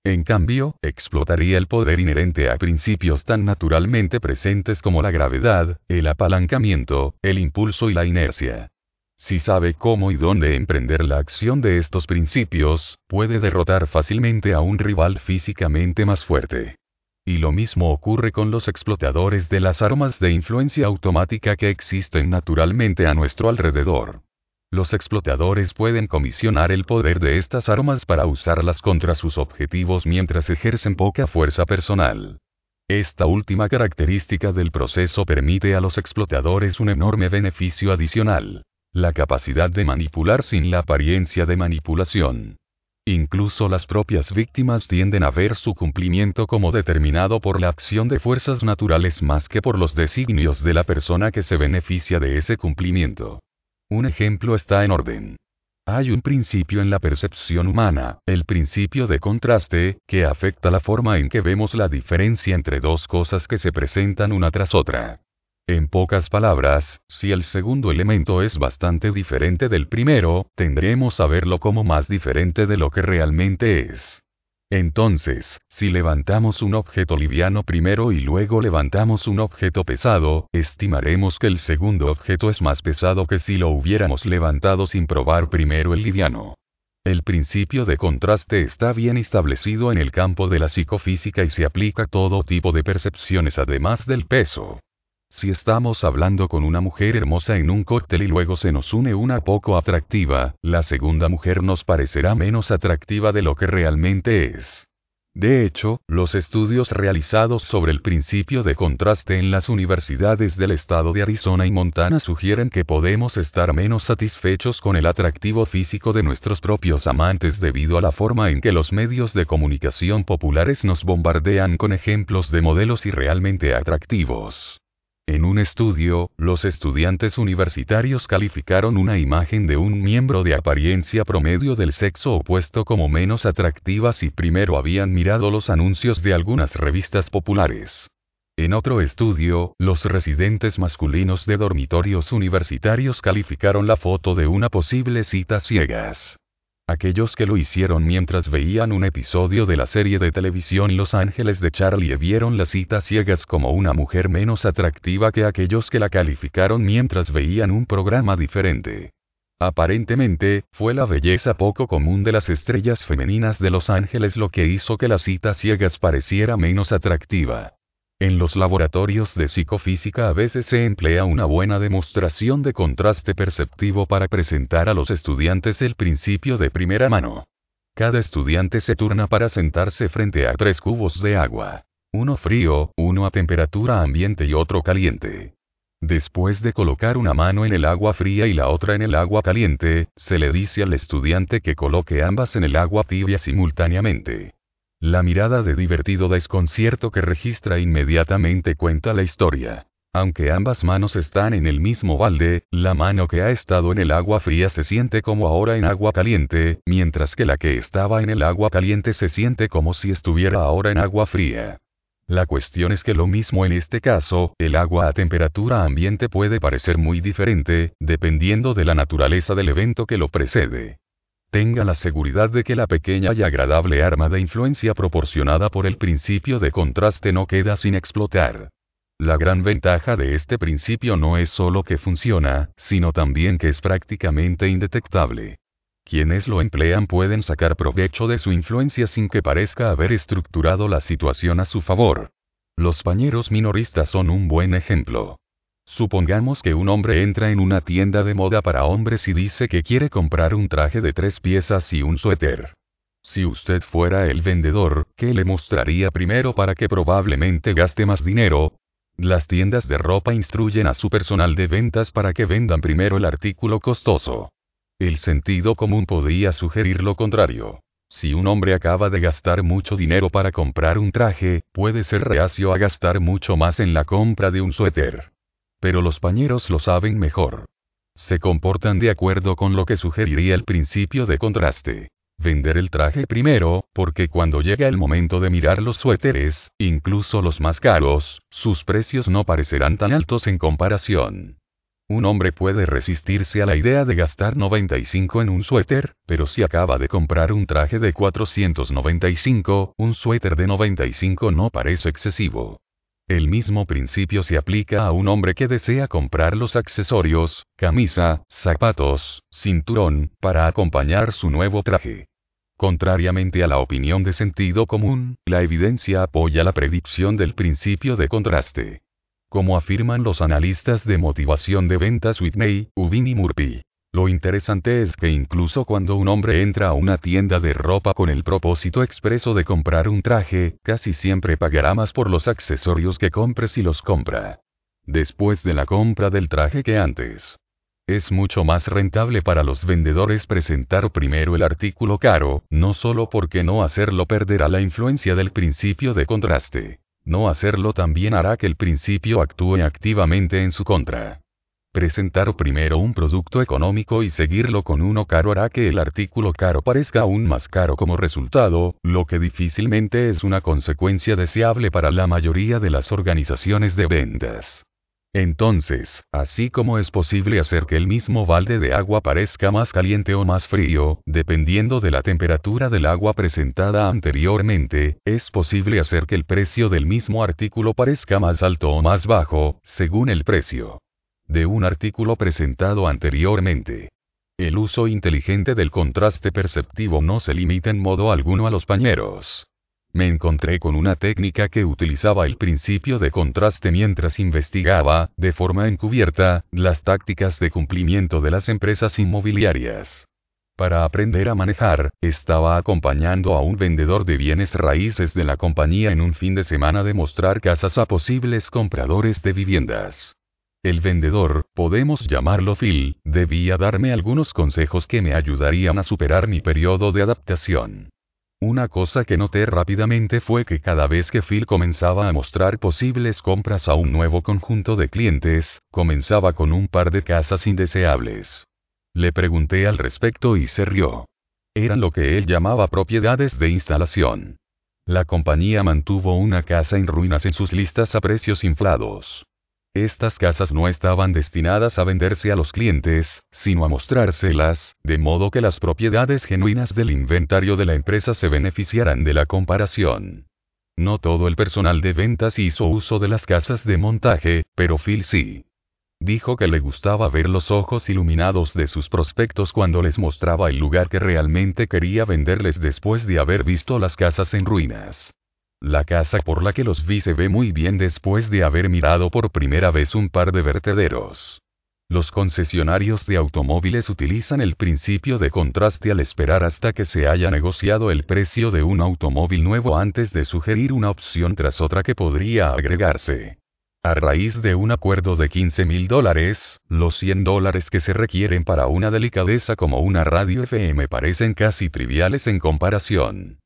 En cambio, explotaría el poder inherente a principios tan naturalmente presentes como la gravedad, el apalancamiento, el impulso y la inercia. Si sabe cómo y dónde emprender la acción de estos principios, puede derrotar fácilmente a un rival físicamente más fuerte. Y lo mismo ocurre con los explotadores de las armas de influencia automática que existen naturalmente a nuestro alrededor. Los explotadores pueden comisionar el poder de estas armas para usarlas contra sus objetivos mientras ejercen poca fuerza personal. Esta última característica del proceso permite a los explotadores un enorme beneficio adicional la capacidad de manipular sin la apariencia de manipulación. Incluso las propias víctimas tienden a ver su cumplimiento como determinado por la acción de fuerzas naturales más que por los designios de la persona que se beneficia de ese cumplimiento. Un ejemplo está en orden. Hay un principio en la percepción humana, el principio de contraste, que afecta la forma en que vemos la diferencia entre dos cosas que se presentan una tras otra. En pocas palabras, si el segundo elemento es bastante diferente del primero, tendremos a verlo como más diferente de lo que realmente es. Entonces, si levantamos un objeto liviano primero y luego levantamos un objeto pesado, estimaremos que el segundo objeto es más pesado que si lo hubiéramos levantado sin probar primero el liviano. El principio de contraste está bien establecido en el campo de la psicofísica y se aplica a todo tipo de percepciones además del peso. Si estamos hablando con una mujer hermosa en un cóctel y luego se nos une una poco atractiva, la segunda mujer nos parecerá menos atractiva de lo que realmente es. De hecho, los estudios realizados sobre el principio de contraste en las universidades del estado de Arizona y Montana sugieren que podemos estar menos satisfechos con el atractivo físico de nuestros propios amantes debido a la forma en que los medios de comunicación populares nos bombardean con ejemplos de modelos irrealmente atractivos. En un estudio, los estudiantes universitarios calificaron una imagen de un miembro de apariencia promedio del sexo opuesto como menos atractiva si primero habían mirado los anuncios de algunas revistas populares. En otro estudio, los residentes masculinos de dormitorios universitarios calificaron la foto de una posible cita ciegas. Aquellos que lo hicieron mientras veían un episodio de la serie de televisión Los Ángeles de Charlie vieron la cita ciegas como una mujer menos atractiva que aquellos que la calificaron mientras veían un programa diferente. Aparentemente, fue la belleza poco común de las estrellas femeninas de Los Ángeles lo que hizo que la cita ciegas pareciera menos atractiva. En los laboratorios de psicofísica a veces se emplea una buena demostración de contraste perceptivo para presentar a los estudiantes el principio de primera mano. Cada estudiante se turna para sentarse frente a tres cubos de agua. Uno frío, uno a temperatura ambiente y otro caliente. Después de colocar una mano en el agua fría y la otra en el agua caliente, se le dice al estudiante que coloque ambas en el agua tibia simultáneamente. La mirada de divertido desconcierto que registra inmediatamente cuenta la historia. Aunque ambas manos están en el mismo balde, la mano que ha estado en el agua fría se siente como ahora en agua caliente, mientras que la que estaba en el agua caliente se siente como si estuviera ahora en agua fría. La cuestión es que lo mismo en este caso, el agua a temperatura ambiente puede parecer muy diferente, dependiendo de la naturaleza del evento que lo precede. Tenga la seguridad de que la pequeña y agradable arma de influencia proporcionada por el principio de contraste no queda sin explotar. La gran ventaja de este principio no es solo que funciona, sino también que es prácticamente indetectable. Quienes lo emplean pueden sacar provecho de su influencia sin que parezca haber estructurado la situación a su favor. Los pañeros minoristas son un buen ejemplo. Supongamos que un hombre entra en una tienda de moda para hombres y dice que quiere comprar un traje de tres piezas y un suéter. Si usted fuera el vendedor, ¿qué le mostraría primero para que probablemente gaste más dinero? Las tiendas de ropa instruyen a su personal de ventas para que vendan primero el artículo costoso. El sentido común podría sugerir lo contrario. Si un hombre acaba de gastar mucho dinero para comprar un traje, puede ser reacio a gastar mucho más en la compra de un suéter. Pero los pañeros lo saben mejor. Se comportan de acuerdo con lo que sugeriría el principio de contraste. Vender el traje primero, porque cuando llega el momento de mirar los suéteres, incluso los más caros, sus precios no parecerán tan altos en comparación. Un hombre puede resistirse a la idea de gastar 95 en un suéter, pero si acaba de comprar un traje de 495, un suéter de 95 no parece excesivo. El mismo principio se aplica a un hombre que desea comprar los accesorios, camisa, zapatos, cinturón, para acompañar su nuevo traje. Contrariamente a la opinión de sentido común, la evidencia apoya la predicción del principio de contraste. Como afirman los analistas de motivación de ventas Whitney, Ubin y Murphy. Lo interesante es que incluso cuando un hombre entra a una tienda de ropa con el propósito expreso de comprar un traje, casi siempre pagará más por los accesorios que compre si los compra. Después de la compra del traje que antes. Es mucho más rentable para los vendedores presentar primero el artículo caro, no solo porque no hacerlo perderá la influencia del principio de contraste. No hacerlo también hará que el principio actúe activamente en su contra. Presentar primero un producto económico y seguirlo con uno caro hará que el artículo caro parezca aún más caro como resultado, lo que difícilmente es una consecuencia deseable para la mayoría de las organizaciones de ventas. Entonces, así como es posible hacer que el mismo balde de agua parezca más caliente o más frío, dependiendo de la temperatura del agua presentada anteriormente, es posible hacer que el precio del mismo artículo parezca más alto o más bajo, según el precio de un artículo presentado anteriormente. El uso inteligente del contraste perceptivo no se limita en modo alguno a los pañeros. Me encontré con una técnica que utilizaba el principio de contraste mientras investigaba, de forma encubierta, las tácticas de cumplimiento de las empresas inmobiliarias. Para aprender a manejar, estaba acompañando a un vendedor de bienes raíces de la compañía en un fin de semana de mostrar casas a posibles compradores de viviendas. El vendedor, podemos llamarlo Phil, debía darme algunos consejos que me ayudarían a superar mi periodo de adaptación. Una cosa que noté rápidamente fue que cada vez que Phil comenzaba a mostrar posibles compras a un nuevo conjunto de clientes, comenzaba con un par de casas indeseables. Le pregunté al respecto y se rió. Eran lo que él llamaba propiedades de instalación. La compañía mantuvo una casa en ruinas en sus listas a precios inflados. Estas casas no estaban destinadas a venderse a los clientes, sino a mostrárselas, de modo que las propiedades genuinas del inventario de la empresa se beneficiaran de la comparación. No todo el personal de ventas hizo uso de las casas de montaje, pero Phil sí. Dijo que le gustaba ver los ojos iluminados de sus prospectos cuando les mostraba el lugar que realmente quería venderles después de haber visto las casas en ruinas. La casa por la que los vi se ve muy bien después de haber mirado por primera vez un par de vertederos. Los concesionarios de automóviles utilizan el principio de contraste al esperar hasta que se haya negociado el precio de un automóvil nuevo antes de sugerir una opción tras otra que podría agregarse. A raíz de un acuerdo de 15 mil dólares, los 100 dólares que se requieren para una delicadeza como una radio FM parecen casi triviales en comparación.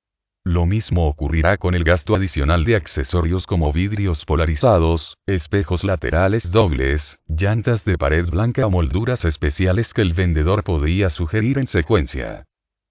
Lo mismo ocurrirá con el gasto adicional de accesorios como vidrios polarizados, espejos laterales dobles, llantas de pared blanca o molduras especiales que el vendedor podría sugerir en secuencia.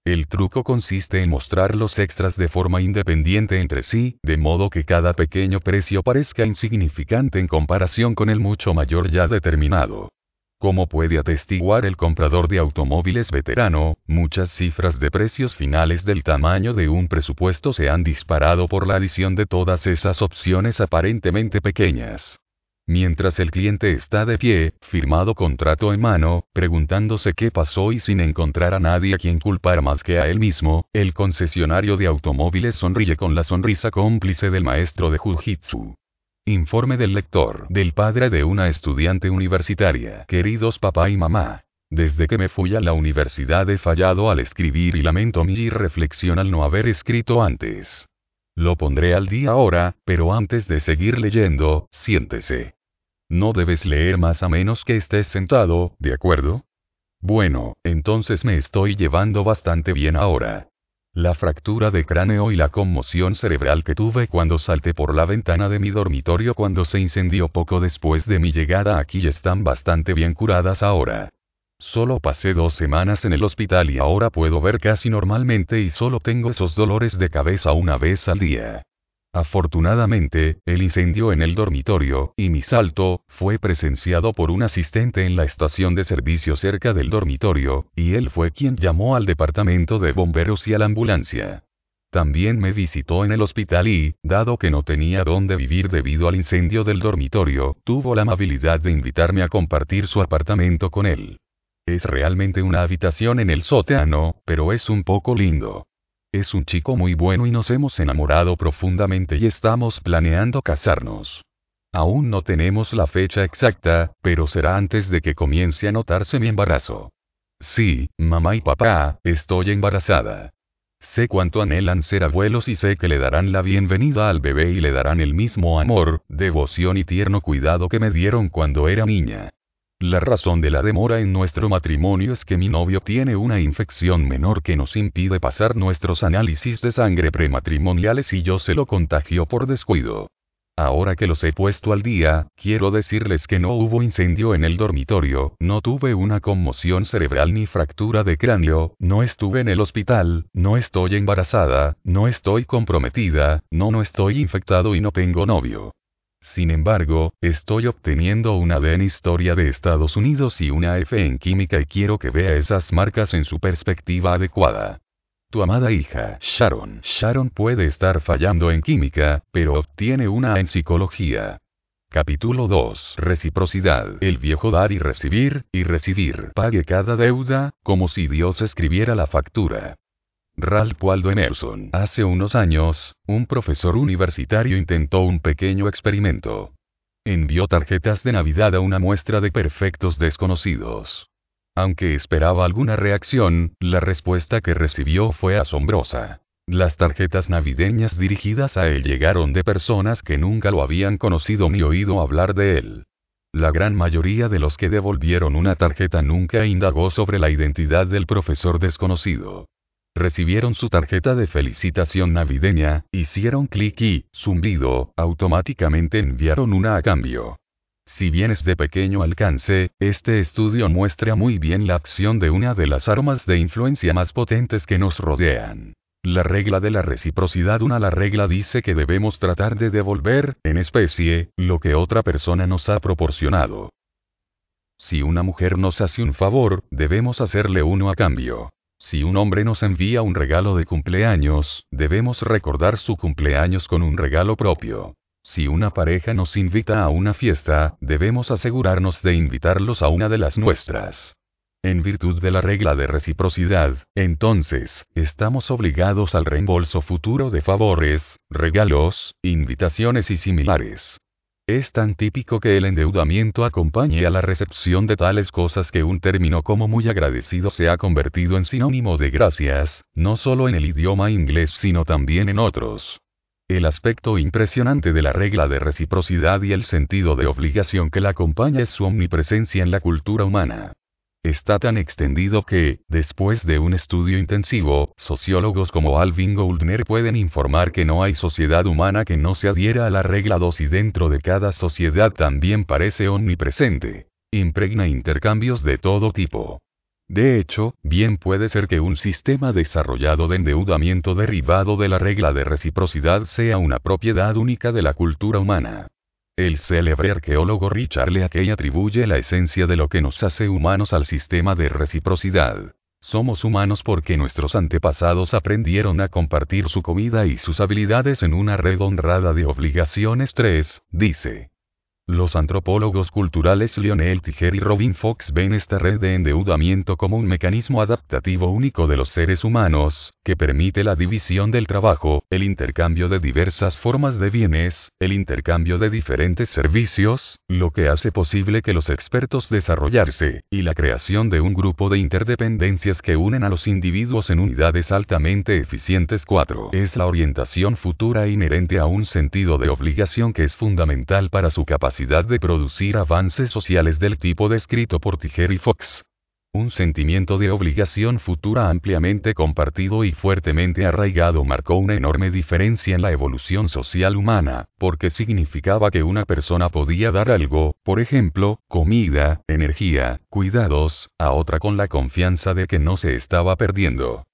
El truco consiste en mostrar los extras de forma independiente entre sí, de modo que cada pequeño precio parezca insignificante en comparación con el mucho mayor ya determinado. Como puede atestiguar el comprador de automóviles veterano, muchas cifras de precios finales del tamaño de un presupuesto se han disparado por la adición de todas esas opciones aparentemente pequeñas. Mientras el cliente está de pie, firmado contrato en mano, preguntándose qué pasó y sin encontrar a nadie a quien culpar más que a él mismo, el concesionario de automóviles sonríe con la sonrisa cómplice del maestro de Jiu-Jitsu. Informe del lector, del padre de una estudiante universitaria. Queridos papá y mamá. Desde que me fui a la universidad he fallado al escribir y lamento mi reflexión al no haber escrito antes. Lo pondré al día ahora, pero antes de seguir leyendo, siéntese. No debes leer más a menos que estés sentado, ¿de acuerdo? Bueno, entonces me estoy llevando bastante bien ahora. La fractura de cráneo y la conmoción cerebral que tuve cuando salté por la ventana de mi dormitorio cuando se incendió poco después de mi llegada aquí están bastante bien curadas ahora. Solo pasé dos semanas en el hospital y ahora puedo ver casi normalmente y solo tengo esos dolores de cabeza una vez al día. Afortunadamente, el incendio en el dormitorio, y mi salto, fue presenciado por un asistente en la estación de servicio cerca del dormitorio, y él fue quien llamó al departamento de bomberos y a la ambulancia. También me visitó en el hospital y, dado que no tenía dónde vivir debido al incendio del dormitorio, tuvo la amabilidad de invitarme a compartir su apartamento con él. Es realmente una habitación en el sótano, pero es un poco lindo. Es un chico muy bueno y nos hemos enamorado profundamente y estamos planeando casarnos. Aún no tenemos la fecha exacta, pero será antes de que comience a notarse mi embarazo. Sí, mamá y papá, estoy embarazada. Sé cuánto anhelan ser abuelos y sé que le darán la bienvenida al bebé y le darán el mismo amor, devoción y tierno cuidado que me dieron cuando era niña. La razón de la demora en nuestro matrimonio es que mi novio tiene una infección menor que nos impide pasar nuestros análisis de sangre prematrimoniales y yo se lo contagio por descuido. Ahora que los he puesto al día, quiero decirles que no hubo incendio en el dormitorio, no tuve una conmoción cerebral ni fractura de cráneo, no estuve en el hospital, no estoy embarazada, no estoy comprometida, no no estoy infectado y no tengo novio. Sin embargo, estoy obteniendo una D en Historia de Estados Unidos y una F en Química y quiero que vea esas marcas en su perspectiva adecuada. Tu amada hija, Sharon. Sharon puede estar fallando en química, pero obtiene una en psicología. Capítulo 2. Reciprocidad. El viejo dar y recibir, y recibir. Pague cada deuda, como si Dios escribiera la factura. Ralph Waldo Emerson. Hace unos años, un profesor universitario intentó un pequeño experimento. Envió tarjetas de Navidad a una muestra de perfectos desconocidos. Aunque esperaba alguna reacción, la respuesta que recibió fue asombrosa. Las tarjetas navideñas dirigidas a él llegaron de personas que nunca lo habían conocido ni oído hablar de él. La gran mayoría de los que devolvieron una tarjeta nunca indagó sobre la identidad del profesor desconocido recibieron su tarjeta de felicitación navideña, hicieron clic y, zumbido, automáticamente enviaron una a cambio. Si bien es de pequeño alcance, este estudio muestra muy bien la acción de una de las armas de influencia más potentes que nos rodean. La regla de la reciprocidad. Una la regla dice que debemos tratar de devolver, en especie, lo que otra persona nos ha proporcionado. Si una mujer nos hace un favor, debemos hacerle uno a cambio. Si un hombre nos envía un regalo de cumpleaños, debemos recordar su cumpleaños con un regalo propio. Si una pareja nos invita a una fiesta, debemos asegurarnos de invitarlos a una de las nuestras. En virtud de la regla de reciprocidad, entonces, estamos obligados al reembolso futuro de favores, regalos, invitaciones y similares. Es tan típico que el endeudamiento acompañe a la recepción de tales cosas que un término como muy agradecido se ha convertido en sinónimo de gracias, no solo en el idioma inglés sino también en otros. El aspecto impresionante de la regla de reciprocidad y el sentido de obligación que la acompaña es su omnipresencia en la cultura humana está tan extendido que, después de un estudio intensivo, sociólogos como Alvin Goldner pueden informar que no hay sociedad humana que no se adhiera a la regla 2 y dentro de cada sociedad también parece omnipresente. Impregna intercambios de todo tipo. De hecho, bien puede ser que un sistema desarrollado de endeudamiento derivado de la regla de reciprocidad sea una propiedad única de la cultura humana. El célebre arqueólogo Richard Leakey atribuye la esencia de lo que nos hace humanos al sistema de reciprocidad. Somos humanos porque nuestros antepasados aprendieron a compartir su comida y sus habilidades en una red honrada de obligaciones 3, dice. Los antropólogos culturales Lionel Tiger y Robin Fox ven esta red de endeudamiento como un mecanismo adaptativo único de los seres humanos, que permite la división del trabajo, el intercambio de diversas formas de bienes, el intercambio de diferentes servicios, lo que hace posible que los expertos desarrollarse, y la creación de un grupo de interdependencias que unen a los individuos en unidades altamente eficientes 4. Es la orientación futura inherente a un sentido de obligación que es fundamental para su capacidad de producir avances sociales del tipo descrito por Tiger y Fox. Un sentimiento de obligación futura ampliamente compartido y fuertemente arraigado marcó una enorme diferencia en la evolución social humana, porque significaba que una persona podía dar algo, por ejemplo, comida, energía, cuidados, a otra con la confianza de que no se estaba perdiendo.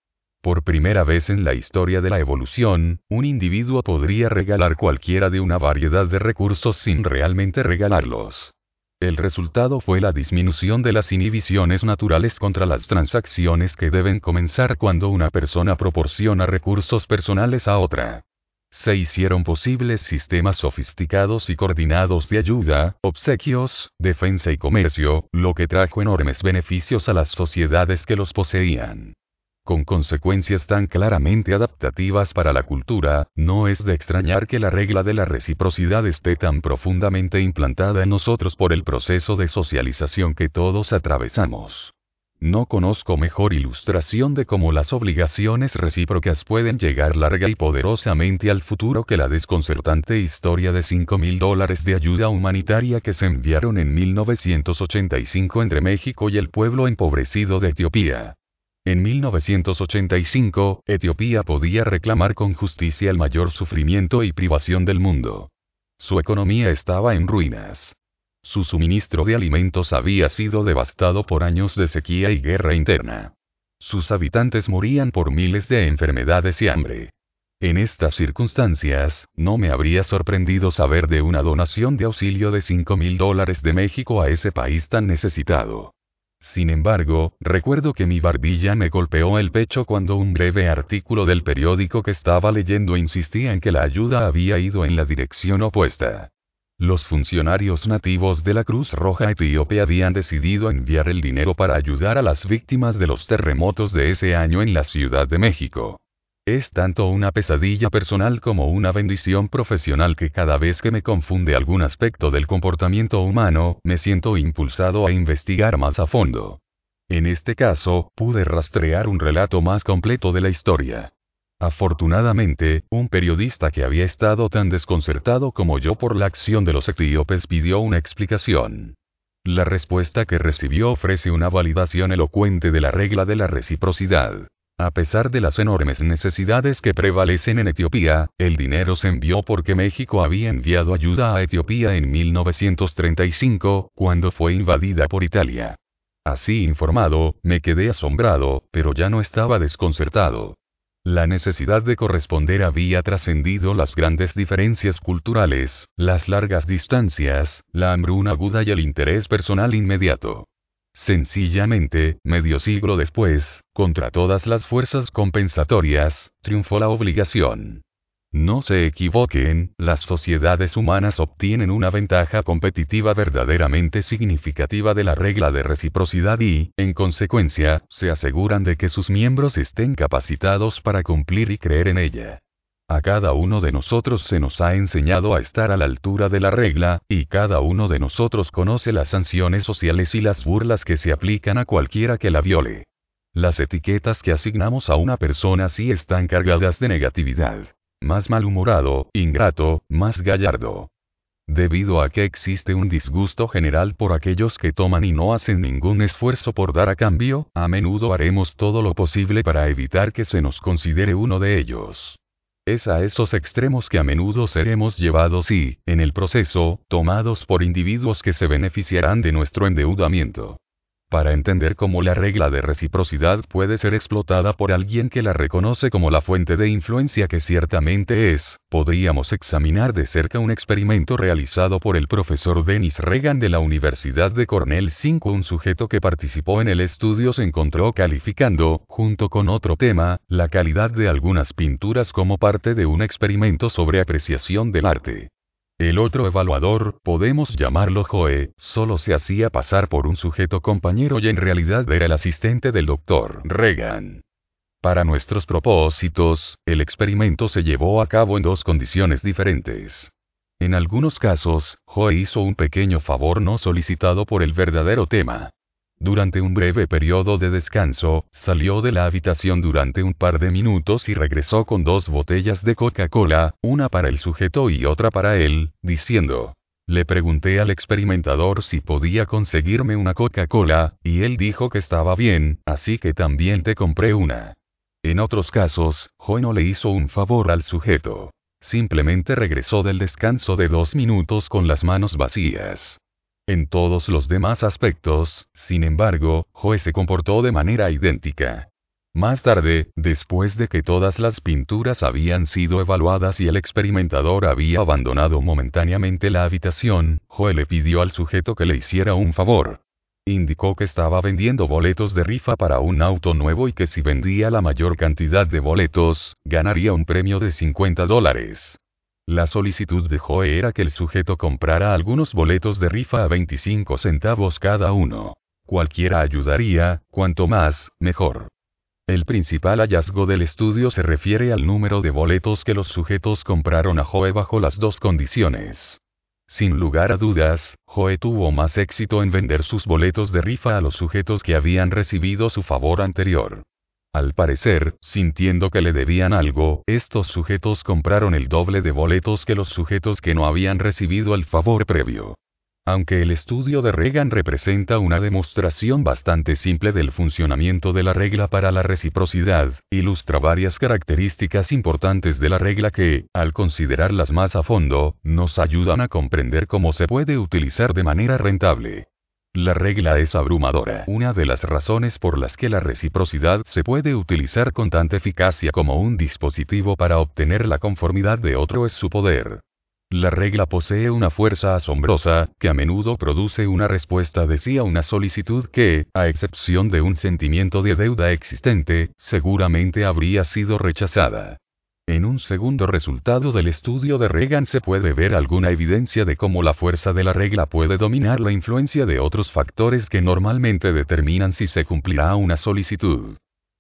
Por primera vez en la historia de la evolución, un individuo podría regalar cualquiera de una variedad de recursos sin realmente regalarlos. El resultado fue la disminución de las inhibiciones naturales contra las transacciones que deben comenzar cuando una persona proporciona recursos personales a otra. Se hicieron posibles sistemas sofisticados y coordinados de ayuda, obsequios, defensa y comercio, lo que trajo enormes beneficios a las sociedades que los poseían con consecuencias tan claramente adaptativas para la cultura, no es de extrañar que la regla de la reciprocidad esté tan profundamente implantada en nosotros por el proceso de socialización que todos atravesamos. No conozco mejor ilustración de cómo las obligaciones recíprocas pueden llegar larga y poderosamente al futuro que la desconcertante historia de 5 mil dólares de ayuda humanitaria que se enviaron en 1985 entre México y el pueblo empobrecido de Etiopía. En 1985, Etiopía podía reclamar con justicia el mayor sufrimiento y privación del mundo. Su economía estaba en ruinas. Su suministro de alimentos había sido devastado por años de sequía y guerra interna. Sus habitantes morían por miles de enfermedades y hambre. En estas circunstancias, no me habría sorprendido saber de una donación de auxilio de 5 mil dólares de México a ese país tan necesitado. Sin embargo, recuerdo que mi barbilla me golpeó el pecho cuando un breve artículo del periódico que estaba leyendo insistía en que la ayuda había ido en la dirección opuesta. Los funcionarios nativos de la Cruz Roja Etíope habían decidido enviar el dinero para ayudar a las víctimas de los terremotos de ese año en la Ciudad de México. Es tanto una pesadilla personal como una bendición profesional que cada vez que me confunde algún aspecto del comportamiento humano, me siento impulsado a investigar más a fondo. En este caso, pude rastrear un relato más completo de la historia. Afortunadamente, un periodista que había estado tan desconcertado como yo por la acción de los etíopes pidió una explicación. La respuesta que recibió ofrece una validación elocuente de la regla de la reciprocidad. A pesar de las enormes necesidades que prevalecen en Etiopía, el dinero se envió porque México había enviado ayuda a Etiopía en 1935, cuando fue invadida por Italia. Así informado, me quedé asombrado, pero ya no estaba desconcertado. La necesidad de corresponder había trascendido las grandes diferencias culturales, las largas distancias, la hambruna aguda y el interés personal inmediato. Sencillamente, medio siglo después, contra todas las fuerzas compensatorias, triunfó la obligación. No se equivoquen, las sociedades humanas obtienen una ventaja competitiva verdaderamente significativa de la regla de reciprocidad y, en consecuencia, se aseguran de que sus miembros estén capacitados para cumplir y creer en ella. A cada uno de nosotros se nos ha enseñado a estar a la altura de la regla, y cada uno de nosotros conoce las sanciones sociales y las burlas que se aplican a cualquiera que la viole. Las etiquetas que asignamos a una persona sí están cargadas de negatividad más malhumorado, ingrato, más gallardo. Debido a que existe un disgusto general por aquellos que toman y no hacen ningún esfuerzo por dar a cambio, a menudo haremos todo lo posible para evitar que se nos considere uno de ellos. Es a esos extremos que a menudo seremos llevados y, en el proceso, tomados por individuos que se beneficiarán de nuestro endeudamiento para entender cómo la regla de reciprocidad puede ser explotada por alguien que la reconoce como la fuente de influencia que ciertamente es, podríamos examinar de cerca un experimento realizado por el profesor Dennis Reagan de la Universidad de Cornell 5. Un sujeto que participó en el estudio se encontró calificando, junto con otro tema, la calidad de algunas pinturas como parte de un experimento sobre apreciación del arte. El otro evaluador, podemos llamarlo Joe, solo se hacía pasar por un sujeto compañero y en realidad era el asistente del doctor Reagan. Para nuestros propósitos, el experimento se llevó a cabo en dos condiciones diferentes. En algunos casos, Joe hizo un pequeño favor no solicitado por el verdadero tema. Durante un breve periodo de descanso, salió de la habitación durante un par de minutos y regresó con dos botellas de Coca-Cola, una para el sujeto y otra para él, diciendo, le pregunté al experimentador si podía conseguirme una Coca-Cola, y él dijo que estaba bien, así que también te compré una. En otros casos, Joe no le hizo un favor al sujeto. Simplemente regresó del descanso de dos minutos con las manos vacías. En todos los demás aspectos, sin embargo, Joe se comportó de manera idéntica. Más tarde, después de que todas las pinturas habían sido evaluadas y el experimentador había abandonado momentáneamente la habitación, Joe le pidió al sujeto que le hiciera un favor. Indicó que estaba vendiendo boletos de rifa para un auto nuevo y que si vendía la mayor cantidad de boletos, ganaría un premio de 50 dólares. La solicitud de Joe era que el sujeto comprara algunos boletos de rifa a 25 centavos cada uno. Cualquiera ayudaría, cuanto más, mejor. El principal hallazgo del estudio se refiere al número de boletos que los sujetos compraron a Joe bajo las dos condiciones. Sin lugar a dudas, Joe tuvo más éxito en vender sus boletos de rifa a los sujetos que habían recibido su favor anterior. Al parecer, sintiendo que le debían algo, estos sujetos compraron el doble de boletos que los sujetos que no habían recibido el favor previo. Aunque el estudio de Reagan representa una demostración bastante simple del funcionamiento de la regla para la reciprocidad, ilustra varias características importantes de la regla que, al considerarlas más a fondo, nos ayudan a comprender cómo se puede utilizar de manera rentable. La regla es abrumadora. Una de las razones por las que la reciprocidad se puede utilizar con tanta eficacia como un dispositivo para obtener la conformidad de otro es su poder. La regla posee una fuerza asombrosa, que a menudo produce una respuesta de sí a una solicitud que, a excepción de un sentimiento de deuda existente, seguramente habría sido rechazada. En un segundo resultado del estudio de Reagan se puede ver alguna evidencia de cómo la fuerza de la regla puede dominar la influencia de otros factores que normalmente determinan si se cumplirá una solicitud.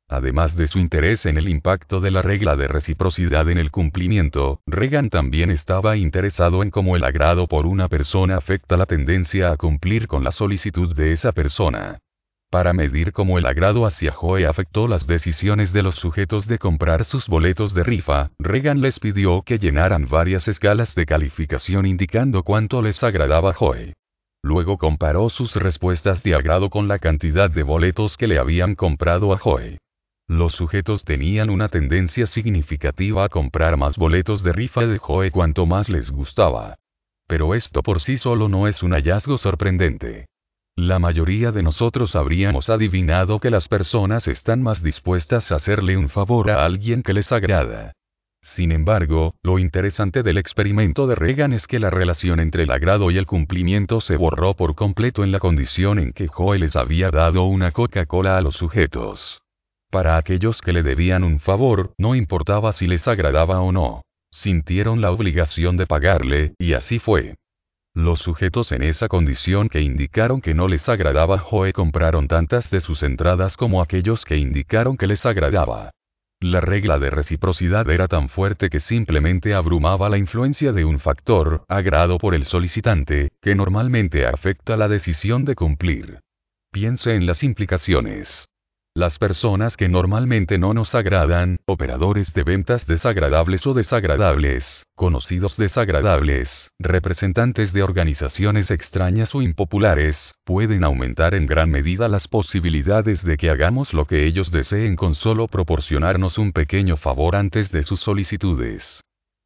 Además de su interés en el impacto de la regla de reciprocidad en el cumplimiento, Reagan también estaba interesado en cómo el agrado por una persona afecta la tendencia a cumplir con la solicitud de esa persona. Para medir cómo el agrado hacia Joe afectó las decisiones de los sujetos de comprar sus boletos de rifa, Reagan les pidió que llenaran varias escalas de calificación indicando cuánto les agradaba Joe. Luego comparó sus respuestas de agrado con la cantidad de boletos que le habían comprado a Joe. Los sujetos tenían una tendencia significativa a comprar más boletos de rifa de Joe cuanto más les gustaba. Pero esto por sí solo no es un hallazgo sorprendente. La mayoría de nosotros habríamos adivinado que las personas están más dispuestas a hacerle un favor a alguien que les agrada. Sin embargo, lo interesante del experimento de Reagan es que la relación entre el agrado y el cumplimiento se borró por completo en la condición en que Joe les había dado una Coca-Cola a los sujetos. Para aquellos que le debían un favor, no importaba si les agradaba o no. Sintieron la obligación de pagarle, y así fue. Los sujetos en esa condición que indicaron que no les agradaba Joe compraron tantas de sus entradas como aquellos que indicaron que les agradaba. La regla de reciprocidad era tan fuerte que simplemente abrumaba la influencia de un factor, agrado por el solicitante, que normalmente afecta la decisión de cumplir. Piense en las implicaciones. Las personas que normalmente no nos agradan, operadores de ventas desagradables o desagradables, conocidos desagradables, representantes de organizaciones extrañas o impopulares, pueden aumentar en gran medida las posibilidades de que hagamos lo que ellos deseen con solo proporcionarnos un pequeño favor antes de sus solicitudes.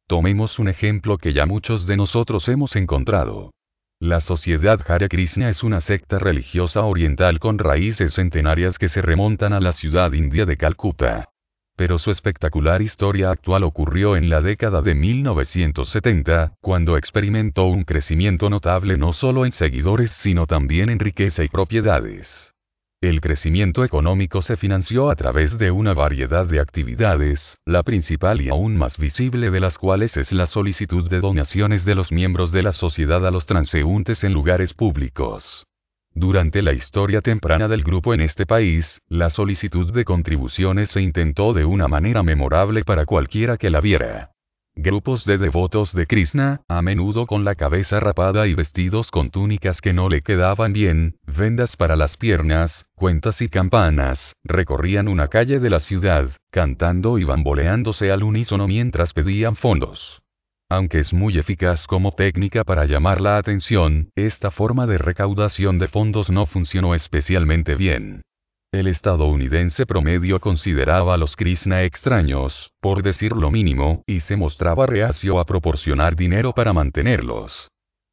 Tomemos un ejemplo que ya muchos de nosotros hemos encontrado. La Sociedad Hare Krishna es una secta religiosa oriental con raíces centenarias que se remontan a la ciudad india de Calcuta. Pero su espectacular historia actual ocurrió en la década de 1970, cuando experimentó un crecimiento notable no solo en seguidores sino también en riqueza y propiedades. El crecimiento económico se financió a través de una variedad de actividades, la principal y aún más visible de las cuales es la solicitud de donaciones de los miembros de la sociedad a los transeúntes en lugares públicos. Durante la historia temprana del grupo en este país, la solicitud de contribuciones se intentó de una manera memorable para cualquiera que la viera. Grupos de devotos de Krishna, a menudo con la cabeza rapada y vestidos con túnicas que no le quedaban bien, vendas para las piernas, cuentas y campanas, recorrían una calle de la ciudad, cantando y bamboleándose al unísono mientras pedían fondos. Aunque es muy eficaz como técnica para llamar la atención, esta forma de recaudación de fondos no funcionó especialmente bien. El estadounidense promedio consideraba a los Krishna extraños, por decir lo mínimo, y se mostraba reacio a proporcionar dinero para mantenerlos.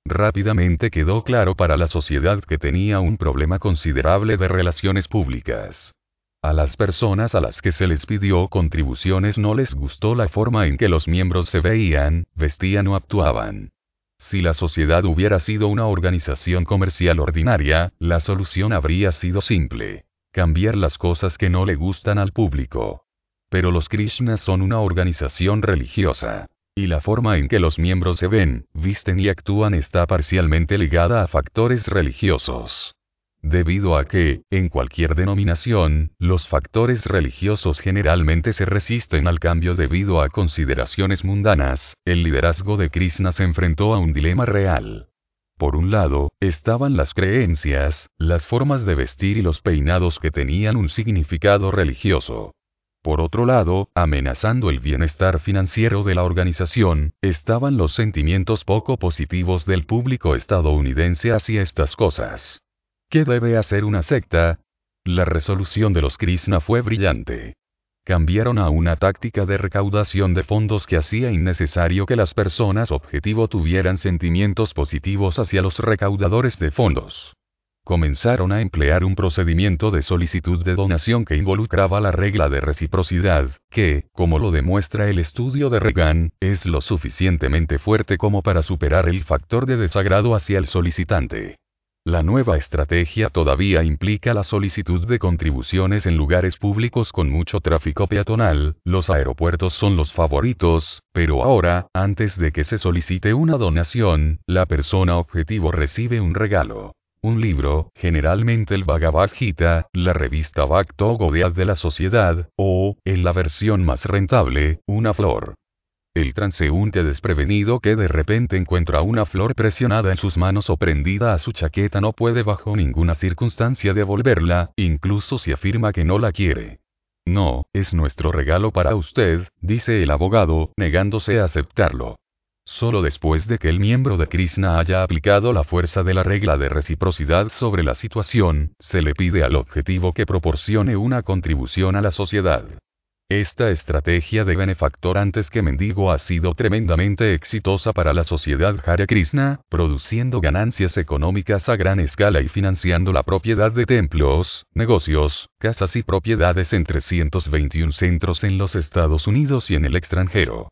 Rápidamente quedó claro para la sociedad que tenía un problema considerable de relaciones públicas. A las personas a las que se les pidió contribuciones no les gustó la forma en que los miembros se veían, vestían o actuaban. Si la sociedad hubiera sido una organización comercial ordinaria, la solución habría sido simple cambiar las cosas que no le gustan al público. Pero los Krishnas son una organización religiosa. Y la forma en que los miembros se ven, visten y actúan está parcialmente ligada a factores religiosos. Debido a que, en cualquier denominación, los factores religiosos generalmente se resisten al cambio debido a consideraciones mundanas, el liderazgo de Krishna se enfrentó a un dilema real. Por un lado, estaban las creencias, las formas de vestir y los peinados que tenían un significado religioso. Por otro lado, amenazando el bienestar financiero de la organización, estaban los sentimientos poco positivos del público estadounidense hacia estas cosas. ¿Qué debe hacer una secta? La resolución de los Krishna fue brillante cambiaron a una táctica de recaudación de fondos que hacía innecesario que las personas objetivo tuvieran sentimientos positivos hacia los recaudadores de fondos. comenzaron a emplear un procedimiento de solicitud de donación que involucraba la regla de reciprocidad, que, como lo demuestra el estudio de Reagan, es lo suficientemente fuerte como para superar el factor de desagrado hacia el solicitante. La nueva estrategia todavía implica la solicitud de contribuciones en lugares públicos con mucho tráfico peatonal, los aeropuertos son los favoritos, pero ahora, antes de que se solicite una donación, la persona objetivo recibe un regalo. Un libro, generalmente el Bhagavad Gita, la revista Bhakto de la sociedad, o, en la versión más rentable, una flor. El transeúnte desprevenido que de repente encuentra una flor presionada en sus manos o prendida a su chaqueta no puede bajo ninguna circunstancia devolverla, incluso si afirma que no la quiere. No, es nuestro regalo para usted, dice el abogado, negándose a aceptarlo. Solo después de que el miembro de Krishna haya aplicado la fuerza de la regla de reciprocidad sobre la situación, se le pide al objetivo que proporcione una contribución a la sociedad. Esta estrategia de benefactor antes que mendigo ha sido tremendamente exitosa para la sociedad Hare Krishna, produciendo ganancias económicas a gran escala y financiando la propiedad de templos, negocios, casas y propiedades en 321 centros en los Estados Unidos y en el extranjero.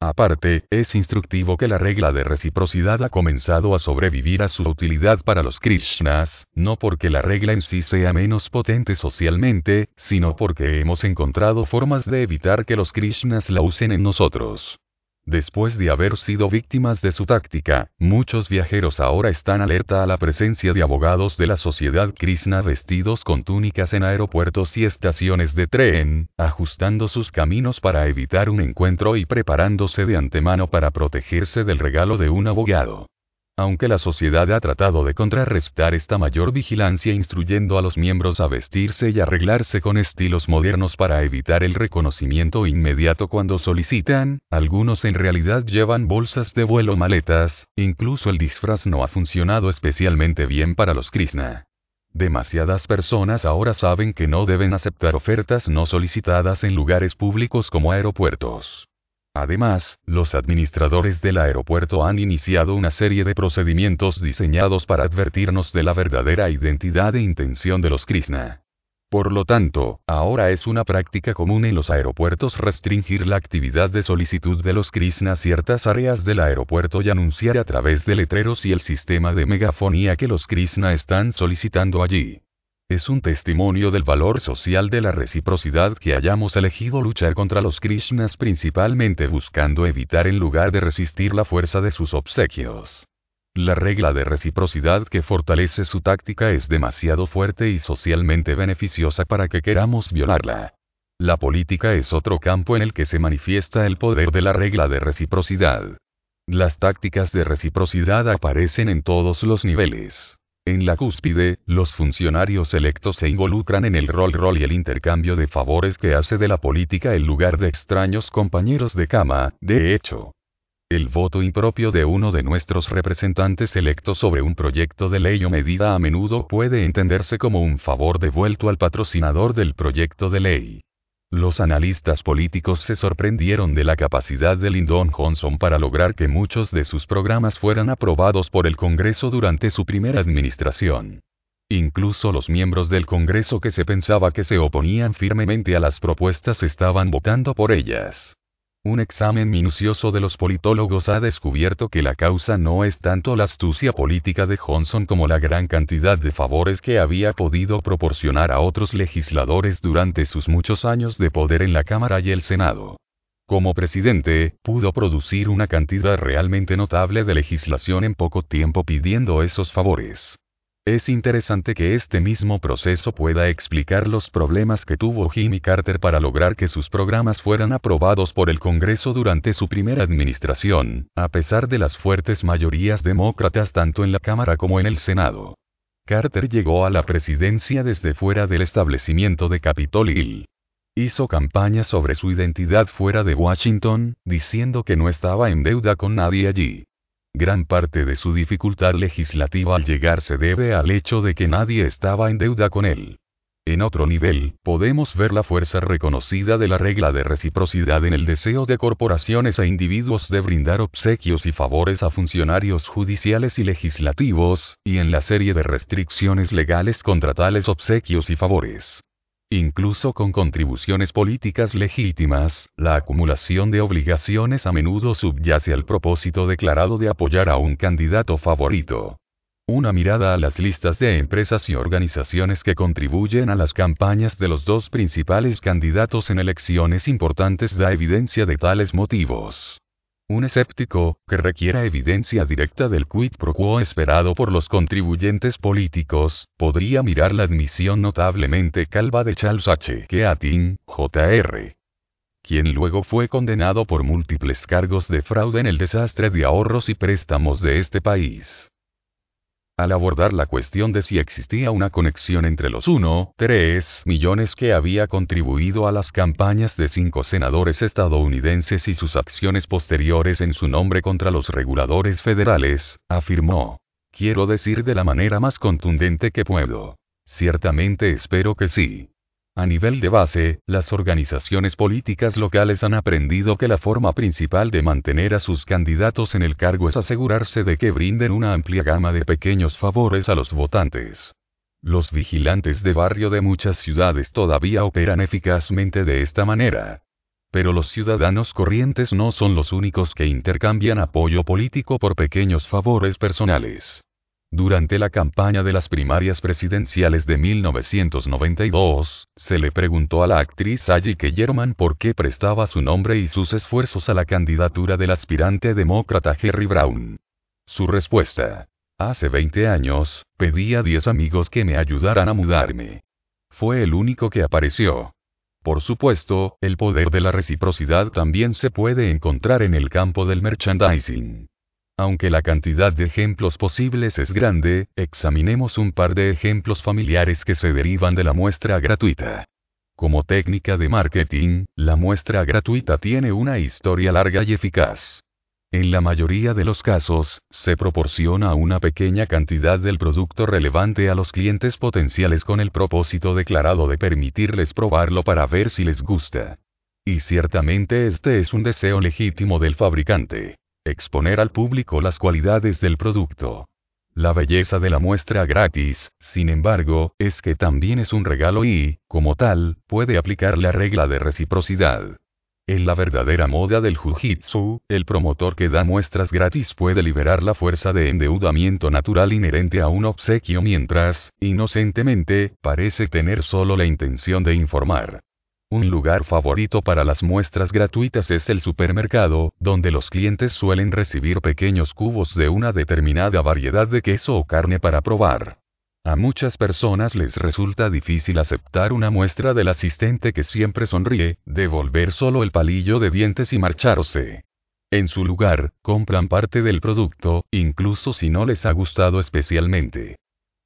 Aparte, es instructivo que la regla de reciprocidad ha comenzado a sobrevivir a su utilidad para los Krishnas, no porque la regla en sí sea menos potente socialmente, sino porque hemos encontrado formas de evitar que los Krishnas la usen en nosotros. Después de haber sido víctimas de su táctica, muchos viajeros ahora están alerta a la presencia de abogados de la sociedad Krishna vestidos con túnicas en aeropuertos y estaciones de tren, ajustando sus caminos para evitar un encuentro y preparándose de antemano para protegerse del regalo de un abogado. Aunque la sociedad ha tratado de contrarrestar esta mayor vigilancia instruyendo a los miembros a vestirse y arreglarse con estilos modernos para evitar el reconocimiento inmediato cuando solicitan, algunos en realidad llevan bolsas de vuelo maletas, incluso el disfraz no ha funcionado especialmente bien para los Krishna. Demasiadas personas ahora saben que no deben aceptar ofertas no solicitadas en lugares públicos como aeropuertos. Además, los administradores del aeropuerto han iniciado una serie de procedimientos diseñados para advertirnos de la verdadera identidad e intención de los Krishna. Por lo tanto, ahora es una práctica común en los aeropuertos restringir la actividad de solicitud de los Krishna a ciertas áreas del aeropuerto y anunciar a través de letreros y el sistema de megafonía que los Krishna están solicitando allí. Es un testimonio del valor social de la reciprocidad que hayamos elegido luchar contra los Krishnas principalmente buscando evitar en lugar de resistir la fuerza de sus obsequios. La regla de reciprocidad que fortalece su táctica es demasiado fuerte y socialmente beneficiosa para que queramos violarla. La política es otro campo en el que se manifiesta el poder de la regla de reciprocidad. Las tácticas de reciprocidad aparecen en todos los niveles. En la cúspide, los funcionarios electos se involucran en el rol-rol y el intercambio de favores que hace de la política el lugar de extraños compañeros de cama, de hecho. El voto impropio de uno de nuestros representantes electos sobre un proyecto de ley o medida a menudo puede entenderse como un favor devuelto al patrocinador del proyecto de ley. Los analistas políticos se sorprendieron de la capacidad de Lyndon Johnson para lograr que muchos de sus programas fueran aprobados por el Congreso durante su primera administración. Incluso los miembros del Congreso que se pensaba que se oponían firmemente a las propuestas estaban votando por ellas. Un examen minucioso de los politólogos ha descubierto que la causa no es tanto la astucia política de Johnson como la gran cantidad de favores que había podido proporcionar a otros legisladores durante sus muchos años de poder en la Cámara y el Senado. Como presidente, pudo producir una cantidad realmente notable de legislación en poco tiempo pidiendo esos favores. Es interesante que este mismo proceso pueda explicar los problemas que tuvo Jimmy Carter para lograr que sus programas fueran aprobados por el Congreso durante su primera administración, a pesar de las fuertes mayorías demócratas tanto en la Cámara como en el Senado. Carter llegó a la presidencia desde fuera del establecimiento de Capitol Hill. Hizo campaña sobre su identidad fuera de Washington, diciendo que no estaba en deuda con nadie allí. Gran parte de su dificultad legislativa al llegar se debe al hecho de que nadie estaba en deuda con él. En otro nivel, podemos ver la fuerza reconocida de la regla de reciprocidad en el deseo de corporaciones e individuos de brindar obsequios y favores a funcionarios judiciales y legislativos, y en la serie de restricciones legales contra tales obsequios y favores. Incluso con contribuciones políticas legítimas, la acumulación de obligaciones a menudo subyace al propósito declarado de apoyar a un candidato favorito. Una mirada a las listas de empresas y organizaciones que contribuyen a las campañas de los dos principales candidatos en elecciones importantes da evidencia de tales motivos. Un escéptico, que requiera evidencia directa del quid pro quo esperado por los contribuyentes políticos, podría mirar la admisión notablemente calva de Charles H. Keating, Jr., quien luego fue condenado por múltiples cargos de fraude en el desastre de ahorros y préstamos de este país. Al abordar la cuestión de si existía una conexión entre los 1,3 millones que había contribuido a las campañas de cinco senadores estadounidenses y sus acciones posteriores en su nombre contra los reguladores federales, afirmó. Quiero decir de la manera más contundente que puedo. Ciertamente espero que sí. A nivel de base, las organizaciones políticas locales han aprendido que la forma principal de mantener a sus candidatos en el cargo es asegurarse de que brinden una amplia gama de pequeños favores a los votantes. Los vigilantes de barrio de muchas ciudades todavía operan eficazmente de esta manera. Pero los ciudadanos corrientes no son los únicos que intercambian apoyo político por pequeños favores personales. Durante la campaña de las primarias presidenciales de 1992, se le preguntó a la actriz Aggie Kellerman por qué prestaba su nombre y sus esfuerzos a la candidatura del aspirante demócrata Jerry Brown. Su respuesta. Hace 20 años, pedí a 10 amigos que me ayudaran a mudarme. Fue el único que apareció. Por supuesto, el poder de la reciprocidad también se puede encontrar en el campo del merchandising. Aunque la cantidad de ejemplos posibles es grande, examinemos un par de ejemplos familiares que se derivan de la muestra gratuita. Como técnica de marketing, la muestra gratuita tiene una historia larga y eficaz. En la mayoría de los casos, se proporciona una pequeña cantidad del producto relevante a los clientes potenciales con el propósito declarado de permitirles probarlo para ver si les gusta. Y ciertamente este es un deseo legítimo del fabricante exponer al público las cualidades del producto. La belleza de la muestra gratis, sin embargo, es que también es un regalo y, como tal, puede aplicar la regla de reciprocidad. En la verdadera moda del Jiu-Jitsu, el promotor que da muestras gratis puede liberar la fuerza de endeudamiento natural inherente a un obsequio mientras, inocentemente, parece tener solo la intención de informar. Un lugar favorito para las muestras gratuitas es el supermercado, donde los clientes suelen recibir pequeños cubos de una determinada variedad de queso o carne para probar. A muchas personas les resulta difícil aceptar una muestra del asistente que siempre sonríe, devolver solo el palillo de dientes y marcharse. En su lugar, compran parte del producto, incluso si no les ha gustado especialmente.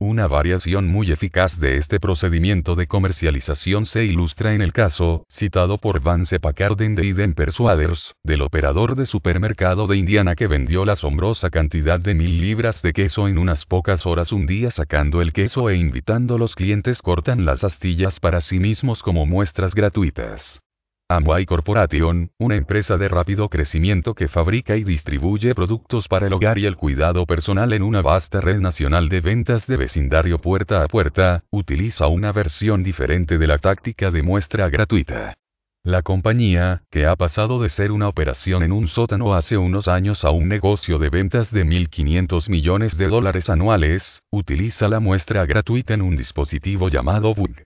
Una variación muy eficaz de este procedimiento de comercialización se ilustra en el caso, citado por Vance Packard en The Persuaders, del operador de supermercado de Indiana que vendió la asombrosa cantidad de mil libras de queso en unas pocas horas un día sacando el queso e invitando a los clientes cortan las astillas para sí mismos como muestras gratuitas. Amway Corporation, una empresa de rápido crecimiento que fabrica y distribuye productos para el hogar y el cuidado personal en una vasta red nacional de ventas de vecindario puerta a puerta, utiliza una versión diferente de la táctica de muestra gratuita. La compañía, que ha pasado de ser una operación en un sótano hace unos años a un negocio de ventas de 1.500 millones de dólares anuales, utiliza la muestra gratuita en un dispositivo llamado Bug.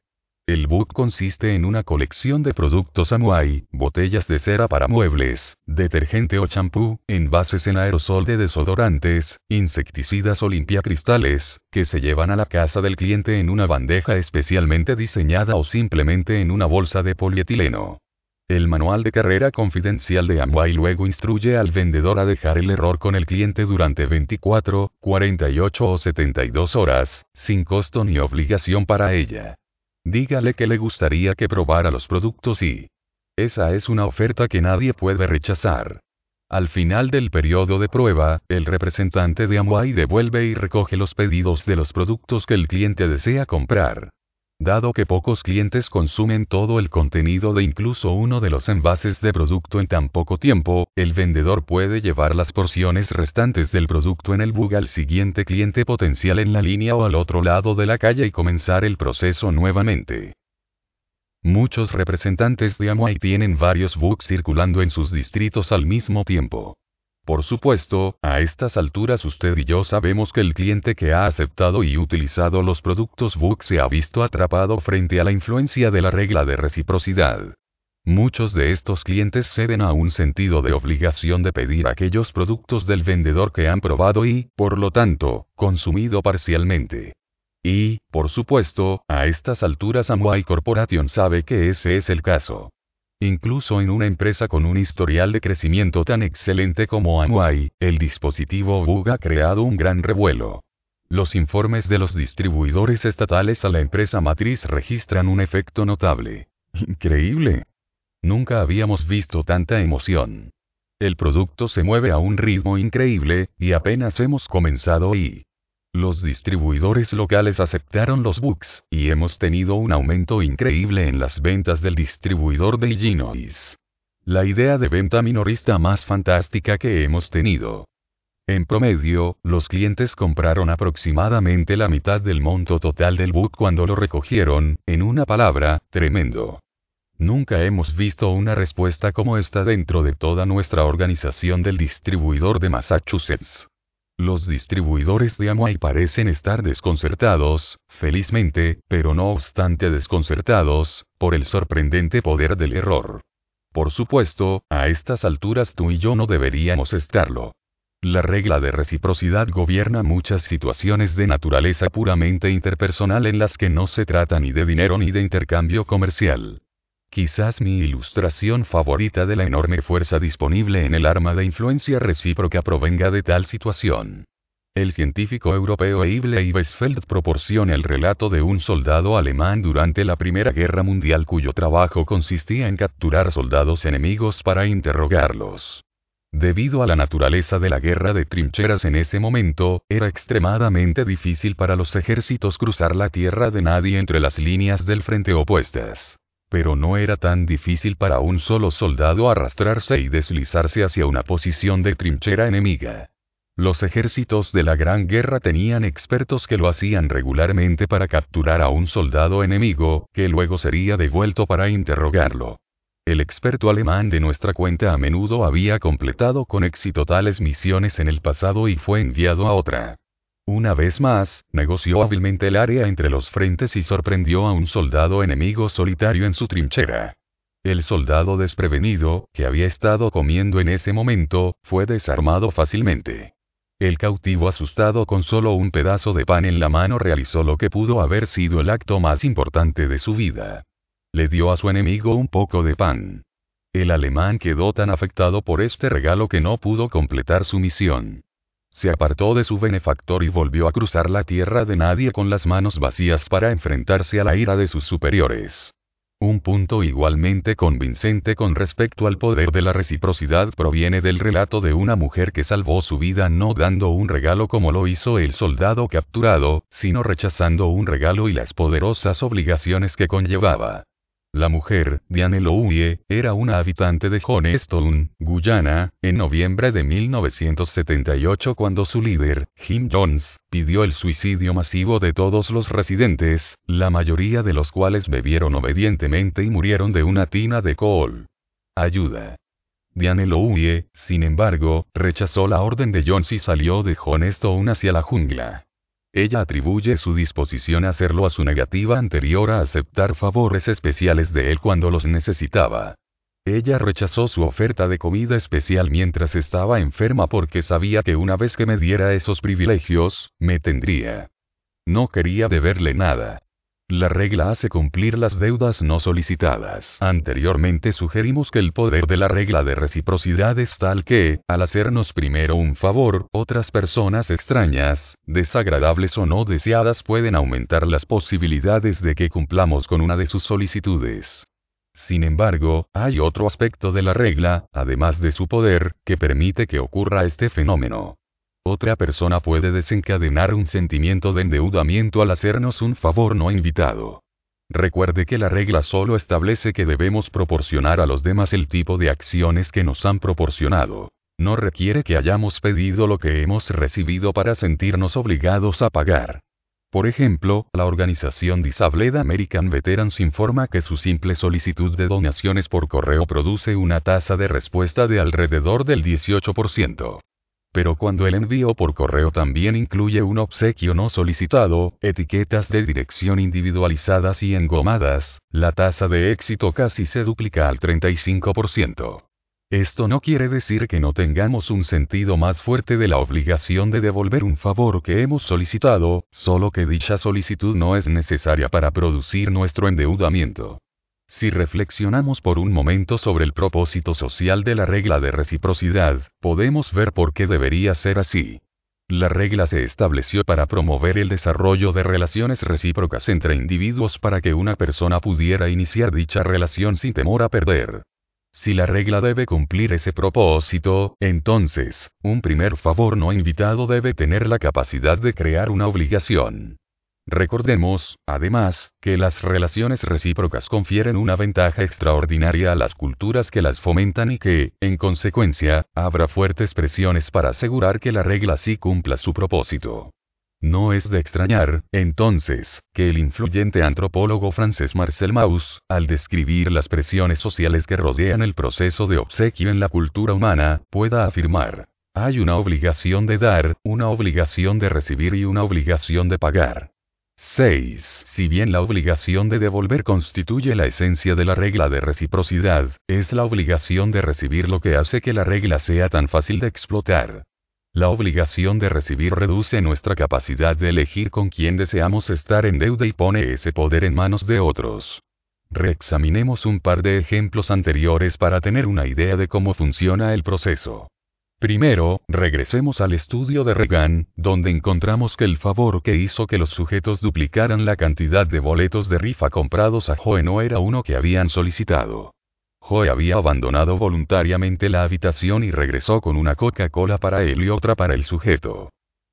El book consiste en una colección de productos Amway, botellas de cera para muebles, detergente o champú, envases en aerosol de desodorantes, insecticidas o limpiacristales, que se llevan a la casa del cliente en una bandeja especialmente diseñada o simplemente en una bolsa de polietileno. El manual de carrera confidencial de Amway luego instruye al vendedor a dejar el error con el cliente durante 24, 48 o 72 horas, sin costo ni obligación para ella. Dígale que le gustaría que probara los productos y... Esa es una oferta que nadie puede rechazar. Al final del periodo de prueba, el representante de Amway devuelve y recoge los pedidos de los productos que el cliente desea comprar. Dado que pocos clientes consumen todo el contenido de incluso uno de los envases de producto en tan poco tiempo, el vendedor puede llevar las porciones restantes del producto en el bug al siguiente cliente potencial en la línea o al otro lado de la calle y comenzar el proceso nuevamente. Muchos representantes de Amway tienen varios bugs circulando en sus distritos al mismo tiempo. Por supuesto, a estas alturas usted y yo sabemos que el cliente que ha aceptado y utilizado los productos Book se ha visto atrapado frente a la influencia de la regla de reciprocidad. Muchos de estos clientes ceden a un sentido de obligación de pedir aquellos productos del vendedor que han probado y, por lo tanto, consumido parcialmente. Y, por supuesto, a estas alturas Amway Corporation sabe que ese es el caso. Incluso en una empresa con un historial de crecimiento tan excelente como Amway, el dispositivo Bug ha creado un gran revuelo. Los informes de los distribuidores estatales a la empresa matriz registran un efecto notable. Increíble. Nunca habíamos visto tanta emoción. El producto se mueve a un ritmo increíble, y apenas hemos comenzado y... Los distribuidores locales aceptaron los bugs, y hemos tenido un aumento increíble en las ventas del distribuidor de Illinois. La idea de venta minorista más fantástica que hemos tenido. En promedio, los clientes compraron aproximadamente la mitad del monto total del book cuando lo recogieron, en una palabra, tremendo. Nunca hemos visto una respuesta como esta dentro de toda nuestra organización del distribuidor de Massachusetts. Los distribuidores de Amway parecen estar desconcertados, felizmente, pero no obstante desconcertados, por el sorprendente poder del error. Por supuesto, a estas alturas tú y yo no deberíamos estarlo. La regla de reciprocidad gobierna muchas situaciones de naturaleza puramente interpersonal en las que no se trata ni de dinero ni de intercambio comercial. Quizás mi ilustración favorita de la enorme fuerza disponible en el arma de influencia recíproca provenga de tal situación. El científico europeo Eible Ibesfeld proporciona el relato de un soldado alemán durante la Primera Guerra Mundial cuyo trabajo consistía en capturar soldados enemigos para interrogarlos. Debido a la naturaleza de la guerra de trincheras en ese momento, era extremadamente difícil para los ejércitos cruzar la tierra de nadie entre las líneas del frente opuestas pero no era tan difícil para un solo soldado arrastrarse y deslizarse hacia una posición de trinchera enemiga. Los ejércitos de la Gran Guerra tenían expertos que lo hacían regularmente para capturar a un soldado enemigo, que luego sería devuelto para interrogarlo. El experto alemán de nuestra cuenta a menudo había completado con éxito tales misiones en el pasado y fue enviado a otra. Una vez más, negoció hábilmente el área entre los frentes y sorprendió a un soldado enemigo solitario en su trinchera. El soldado desprevenido, que había estado comiendo en ese momento, fue desarmado fácilmente. El cautivo asustado con solo un pedazo de pan en la mano realizó lo que pudo haber sido el acto más importante de su vida. Le dio a su enemigo un poco de pan. El alemán quedó tan afectado por este regalo que no pudo completar su misión. Se apartó de su benefactor y volvió a cruzar la tierra de nadie con las manos vacías para enfrentarse a la ira de sus superiores. Un punto igualmente convincente con respecto al poder de la reciprocidad proviene del relato de una mujer que salvó su vida no dando un regalo como lo hizo el soldado capturado, sino rechazando un regalo y las poderosas obligaciones que conllevaba. La mujer, Diane Louie, era una habitante de Johnstone, Guyana, en noviembre de 1978 cuando su líder, Jim Jones, pidió el suicidio masivo de todos los residentes, la mayoría de los cuales bebieron obedientemente y murieron de una tina de coal. Ayuda. Diane Louie, sin embargo, rechazó la orden de Jones y salió de Johnstone hacia la jungla. Ella atribuye su disposición a hacerlo a su negativa anterior a aceptar favores especiales de él cuando los necesitaba. Ella rechazó su oferta de comida especial mientras estaba enferma porque sabía que una vez que me diera esos privilegios, me tendría. No quería deberle nada. La regla hace cumplir las deudas no solicitadas. Anteriormente sugerimos que el poder de la regla de reciprocidad es tal que, al hacernos primero un favor, otras personas extrañas, desagradables o no deseadas pueden aumentar las posibilidades de que cumplamos con una de sus solicitudes. Sin embargo, hay otro aspecto de la regla, además de su poder, que permite que ocurra este fenómeno. Otra persona puede desencadenar un sentimiento de endeudamiento al hacernos un favor no invitado. Recuerde que la regla solo establece que debemos proporcionar a los demás el tipo de acciones que nos han proporcionado. No requiere que hayamos pedido lo que hemos recibido para sentirnos obligados a pagar. Por ejemplo, la organización Disabled American Veterans informa que su simple solicitud de donaciones por correo produce una tasa de respuesta de alrededor del 18%. Pero cuando el envío por correo también incluye un obsequio no solicitado, etiquetas de dirección individualizadas y engomadas, la tasa de éxito casi se duplica al 35%. Esto no quiere decir que no tengamos un sentido más fuerte de la obligación de devolver un favor que hemos solicitado, solo que dicha solicitud no es necesaria para producir nuestro endeudamiento. Si reflexionamos por un momento sobre el propósito social de la regla de reciprocidad, podemos ver por qué debería ser así. La regla se estableció para promover el desarrollo de relaciones recíprocas entre individuos para que una persona pudiera iniciar dicha relación sin temor a perder. Si la regla debe cumplir ese propósito, entonces, un primer favor no invitado debe tener la capacidad de crear una obligación. Recordemos, además, que las relaciones recíprocas confieren una ventaja extraordinaria a las culturas que las fomentan y que, en consecuencia, habrá fuertes presiones para asegurar que la regla sí cumpla su propósito. No es de extrañar, entonces, que el influyente antropólogo francés Marcel Mauss, al describir las presiones sociales que rodean el proceso de obsequio en la cultura humana, pueda afirmar, hay una obligación de dar, una obligación de recibir y una obligación de pagar. 6. Si bien la obligación de devolver constituye la esencia de la regla de reciprocidad, es la obligación de recibir lo que hace que la regla sea tan fácil de explotar. La obligación de recibir reduce nuestra capacidad de elegir con quién deseamos estar en deuda y pone ese poder en manos de otros. Reexaminemos un par de ejemplos anteriores para tener una idea de cómo funciona el proceso. Primero, regresemos al estudio de Reagan, donde encontramos que el favor que hizo que los sujetos duplicaran la cantidad de boletos de rifa comprados a Joe no era uno que habían solicitado. Joe había abandonado voluntariamente la habitación y regresó con una Coca-Cola para él y otra para el sujeto.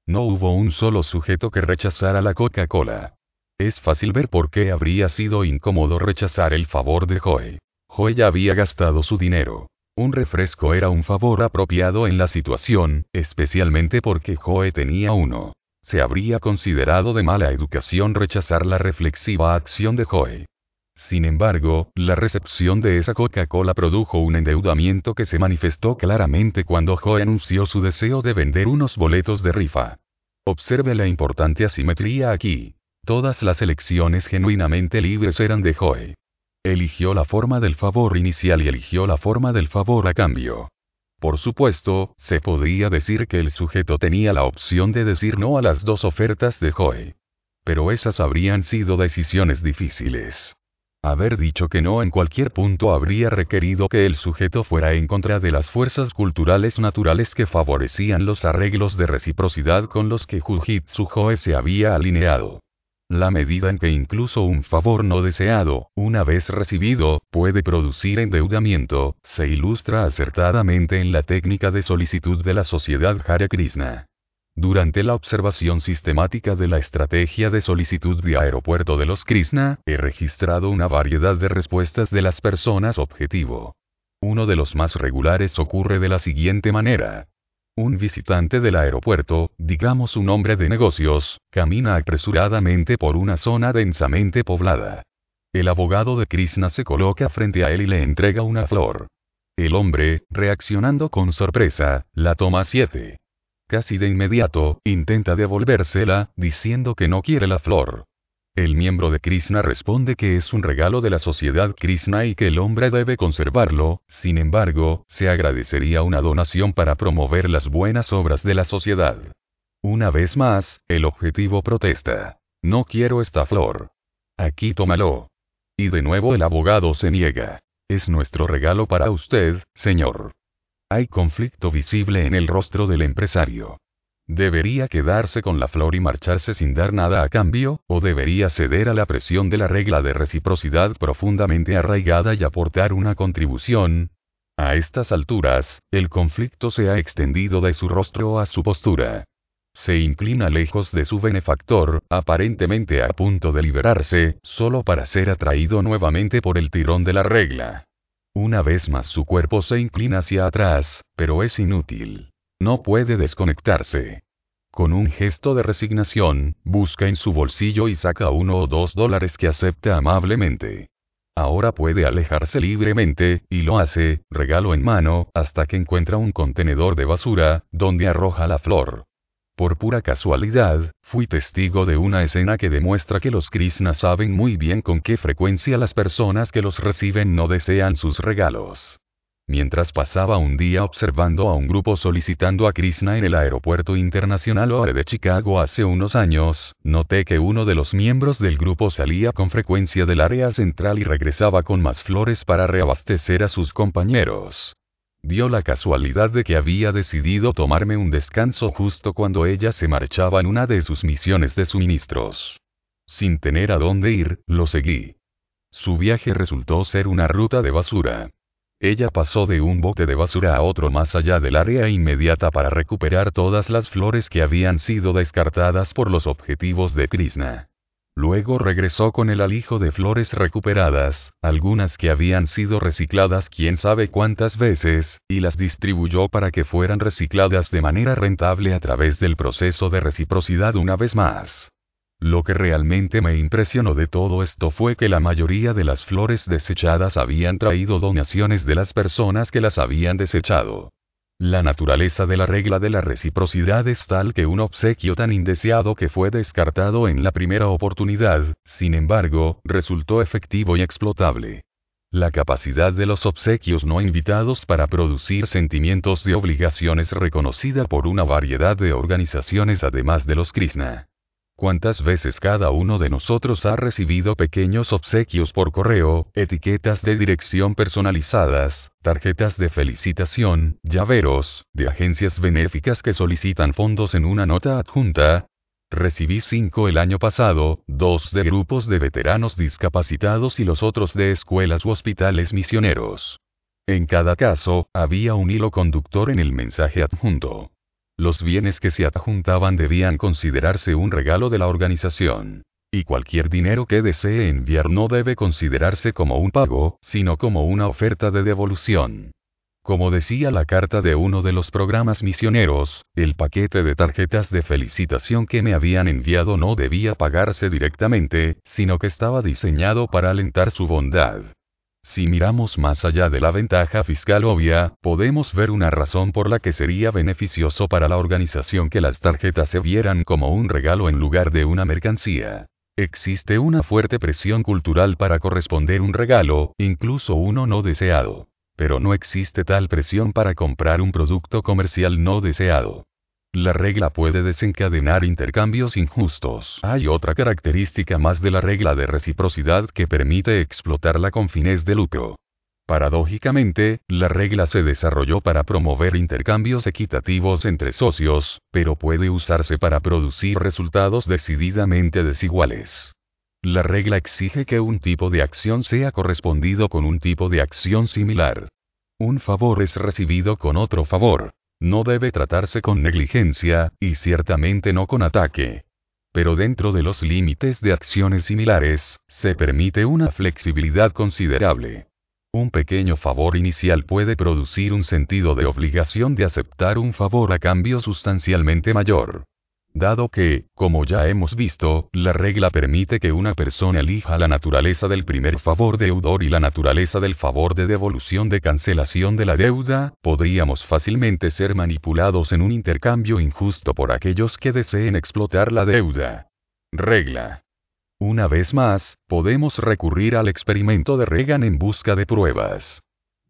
No hubo un solo sujeto que rechazara la Coca-Cola. Es fácil ver por qué habría sido incómodo rechazar el favor de Joe. Joe ya había gastado su dinero. Un refresco era un favor apropiado en la situación, especialmente porque Joe tenía uno. Se habría considerado de mala educación rechazar la reflexiva acción de Joe. Sin embargo, la recepción de esa Coca-Cola produjo un endeudamiento que se manifestó claramente cuando Joe anunció su deseo de vender unos boletos de rifa. Observe la importante asimetría aquí. Todas las elecciones genuinamente libres eran de Joe. Eligió la forma del favor inicial y eligió la forma del favor a cambio. Por supuesto, se podría decir que el sujeto tenía la opción de decir no a las dos ofertas de Joe. Pero esas habrían sido decisiones difíciles. Haber dicho que no en cualquier punto habría requerido que el sujeto fuera en contra de las fuerzas culturales naturales que favorecían los arreglos de reciprocidad con los que Jujitsu Joe se había alineado. La medida en que incluso un favor no deseado, una vez recibido, puede producir endeudamiento, se ilustra acertadamente en la técnica de solicitud de la sociedad Hare Krishna. Durante la observación sistemática de la estrategia de solicitud vía aeropuerto de los Krishna, he registrado una variedad de respuestas de las personas objetivo. Uno de los más regulares ocurre de la siguiente manera. Un visitante del aeropuerto, digamos un hombre de negocios, camina apresuradamente por una zona densamente poblada. El abogado de Krishna se coloca frente a él y le entrega una flor. El hombre, reaccionando con sorpresa, la toma siete. Casi de inmediato, intenta devolvérsela, diciendo que no quiere la flor. El miembro de Krishna responde que es un regalo de la sociedad Krishna y que el hombre debe conservarlo, sin embargo, se agradecería una donación para promover las buenas obras de la sociedad. Una vez más, el objetivo protesta. No quiero esta flor. Aquí tómalo. Y de nuevo el abogado se niega. Es nuestro regalo para usted, señor. Hay conflicto visible en el rostro del empresario. ¿Debería quedarse con la flor y marcharse sin dar nada a cambio, o debería ceder a la presión de la regla de reciprocidad profundamente arraigada y aportar una contribución? A estas alturas, el conflicto se ha extendido de su rostro a su postura. Se inclina lejos de su benefactor, aparentemente a punto de liberarse, solo para ser atraído nuevamente por el tirón de la regla. Una vez más su cuerpo se inclina hacia atrás, pero es inútil. No puede desconectarse. Con un gesto de resignación, busca en su bolsillo y saca uno o dos dólares que acepta amablemente. Ahora puede alejarse libremente, y lo hace, regalo en mano, hasta que encuentra un contenedor de basura, donde arroja la flor. Por pura casualidad, fui testigo de una escena que demuestra que los Krishna saben muy bien con qué frecuencia las personas que los reciben no desean sus regalos. Mientras pasaba un día observando a un grupo solicitando a Krishna en el aeropuerto internacional OARE de Chicago hace unos años, noté que uno de los miembros del grupo salía con frecuencia del área central y regresaba con más flores para reabastecer a sus compañeros. Dio la casualidad de que había decidido tomarme un descanso justo cuando ella se marchaba en una de sus misiones de suministros. Sin tener a dónde ir, lo seguí. Su viaje resultó ser una ruta de basura. Ella pasó de un bote de basura a otro más allá del área inmediata para recuperar todas las flores que habían sido descartadas por los objetivos de Krishna. Luego regresó con el alijo de flores recuperadas, algunas que habían sido recicladas quién sabe cuántas veces, y las distribuyó para que fueran recicladas de manera rentable a través del proceso de reciprocidad una vez más. Lo que realmente me impresionó de todo esto fue que la mayoría de las flores desechadas habían traído donaciones de las personas que las habían desechado. La naturaleza de la regla de la reciprocidad es tal que un obsequio tan indeseado que fue descartado en la primera oportunidad, sin embargo, resultó efectivo y explotable. La capacidad de los obsequios no invitados para producir sentimientos de obligaciones reconocida por una variedad de organizaciones además de los Krishna. ¿Cuántas veces cada uno de nosotros ha recibido pequeños obsequios por correo, etiquetas de dirección personalizadas, tarjetas de felicitación, llaveros, de agencias benéficas que solicitan fondos en una nota adjunta? Recibí cinco el año pasado, dos de grupos de veteranos discapacitados y los otros de escuelas u hospitales misioneros. En cada caso, había un hilo conductor en el mensaje adjunto. Los bienes que se adjuntaban debían considerarse un regalo de la organización. Y cualquier dinero que desee enviar no debe considerarse como un pago, sino como una oferta de devolución. Como decía la carta de uno de los programas misioneros, el paquete de tarjetas de felicitación que me habían enviado no debía pagarse directamente, sino que estaba diseñado para alentar su bondad. Si miramos más allá de la ventaja fiscal obvia, podemos ver una razón por la que sería beneficioso para la organización que las tarjetas se vieran como un regalo en lugar de una mercancía. Existe una fuerte presión cultural para corresponder un regalo, incluso uno no deseado. Pero no existe tal presión para comprar un producto comercial no deseado. La regla puede desencadenar intercambios injustos. Hay otra característica más de la regla de reciprocidad que permite explotarla con fines de lucro. Paradójicamente, la regla se desarrolló para promover intercambios equitativos entre socios, pero puede usarse para producir resultados decididamente desiguales. La regla exige que un tipo de acción sea correspondido con un tipo de acción similar. Un favor es recibido con otro favor. No debe tratarse con negligencia, y ciertamente no con ataque. Pero dentro de los límites de acciones similares, se permite una flexibilidad considerable. Un pequeño favor inicial puede producir un sentido de obligación de aceptar un favor a cambio sustancialmente mayor. Dado que, como ya hemos visto, la regla permite que una persona elija la naturaleza del primer favor deudor y la naturaleza del favor de devolución de cancelación de la deuda, podríamos fácilmente ser manipulados en un intercambio injusto por aquellos que deseen explotar la deuda. Regla. Una vez más, podemos recurrir al experimento de Reagan en busca de pruebas.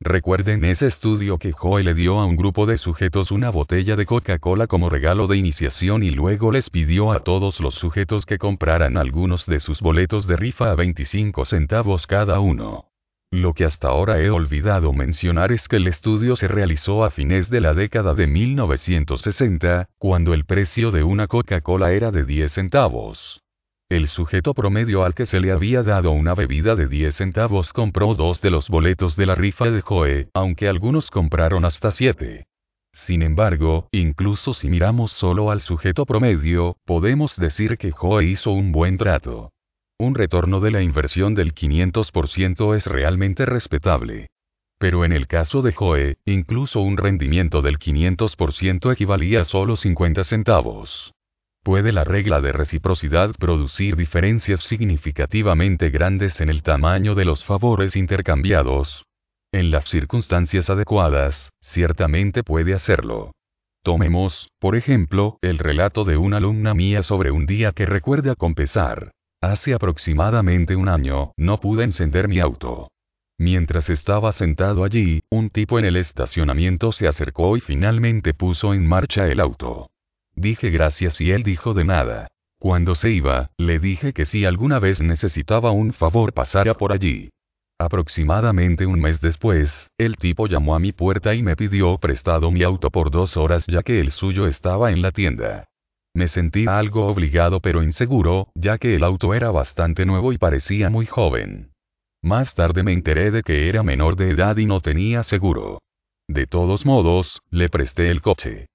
Recuerden ese estudio que Joe le dio a un grupo de sujetos una botella de Coca-Cola como regalo de iniciación y luego les pidió a todos los sujetos que compraran algunos de sus boletos de rifa a 25 centavos cada uno. Lo que hasta ahora he olvidado mencionar es que el estudio se realizó a fines de la década de 1960, cuando el precio de una Coca-Cola era de 10 centavos. El sujeto promedio al que se le había dado una bebida de 10 centavos compró dos de los boletos de la rifa de Joe, aunque algunos compraron hasta 7. Sin embargo, incluso si miramos solo al sujeto promedio, podemos decir que Joe hizo un buen trato. Un retorno de la inversión del 500% es realmente respetable. Pero en el caso de Joe, incluso un rendimiento del 500% equivalía a solo 50 centavos. ¿Puede la regla de reciprocidad producir diferencias significativamente grandes en el tamaño de los favores intercambiados? En las circunstancias adecuadas, ciertamente puede hacerlo. Tomemos, por ejemplo, el relato de una alumna mía sobre un día que recuerda con pesar. Hace aproximadamente un año, no pude encender mi auto. Mientras estaba sentado allí, un tipo en el estacionamiento se acercó y finalmente puso en marcha el auto. Dije gracias y él dijo de nada. Cuando se iba, le dije que si alguna vez necesitaba un favor pasara por allí. Aproximadamente un mes después, el tipo llamó a mi puerta y me pidió prestado mi auto por dos horas ya que el suyo estaba en la tienda. Me sentí algo obligado pero inseguro, ya que el auto era bastante nuevo y parecía muy joven. Más tarde me enteré de que era menor de edad y no tenía seguro. De todos modos, le presté el coche.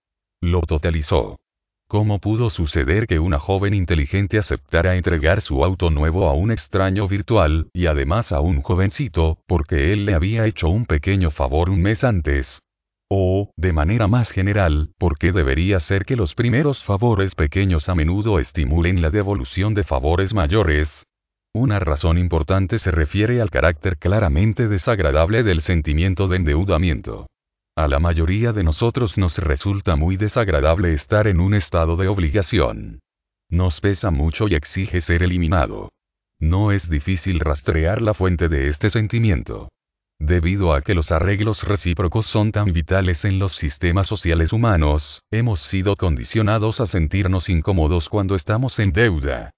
Lo totalizó. ¿Cómo pudo suceder que una joven inteligente aceptara entregar su auto nuevo a un extraño virtual, y además a un jovencito, porque él le había hecho un pequeño favor un mes antes? O, de manera más general, ¿por qué debería ser que los primeros favores pequeños a menudo estimulen la devolución de favores mayores? Una razón importante se refiere al carácter claramente desagradable del sentimiento de endeudamiento. A la mayoría de nosotros nos resulta muy desagradable estar en un estado de obligación. Nos pesa mucho y exige ser eliminado. No es difícil rastrear la fuente de este sentimiento. Debido a que los arreglos recíprocos son tan vitales en los sistemas sociales humanos, hemos sido condicionados a sentirnos incómodos cuando estamos en deuda.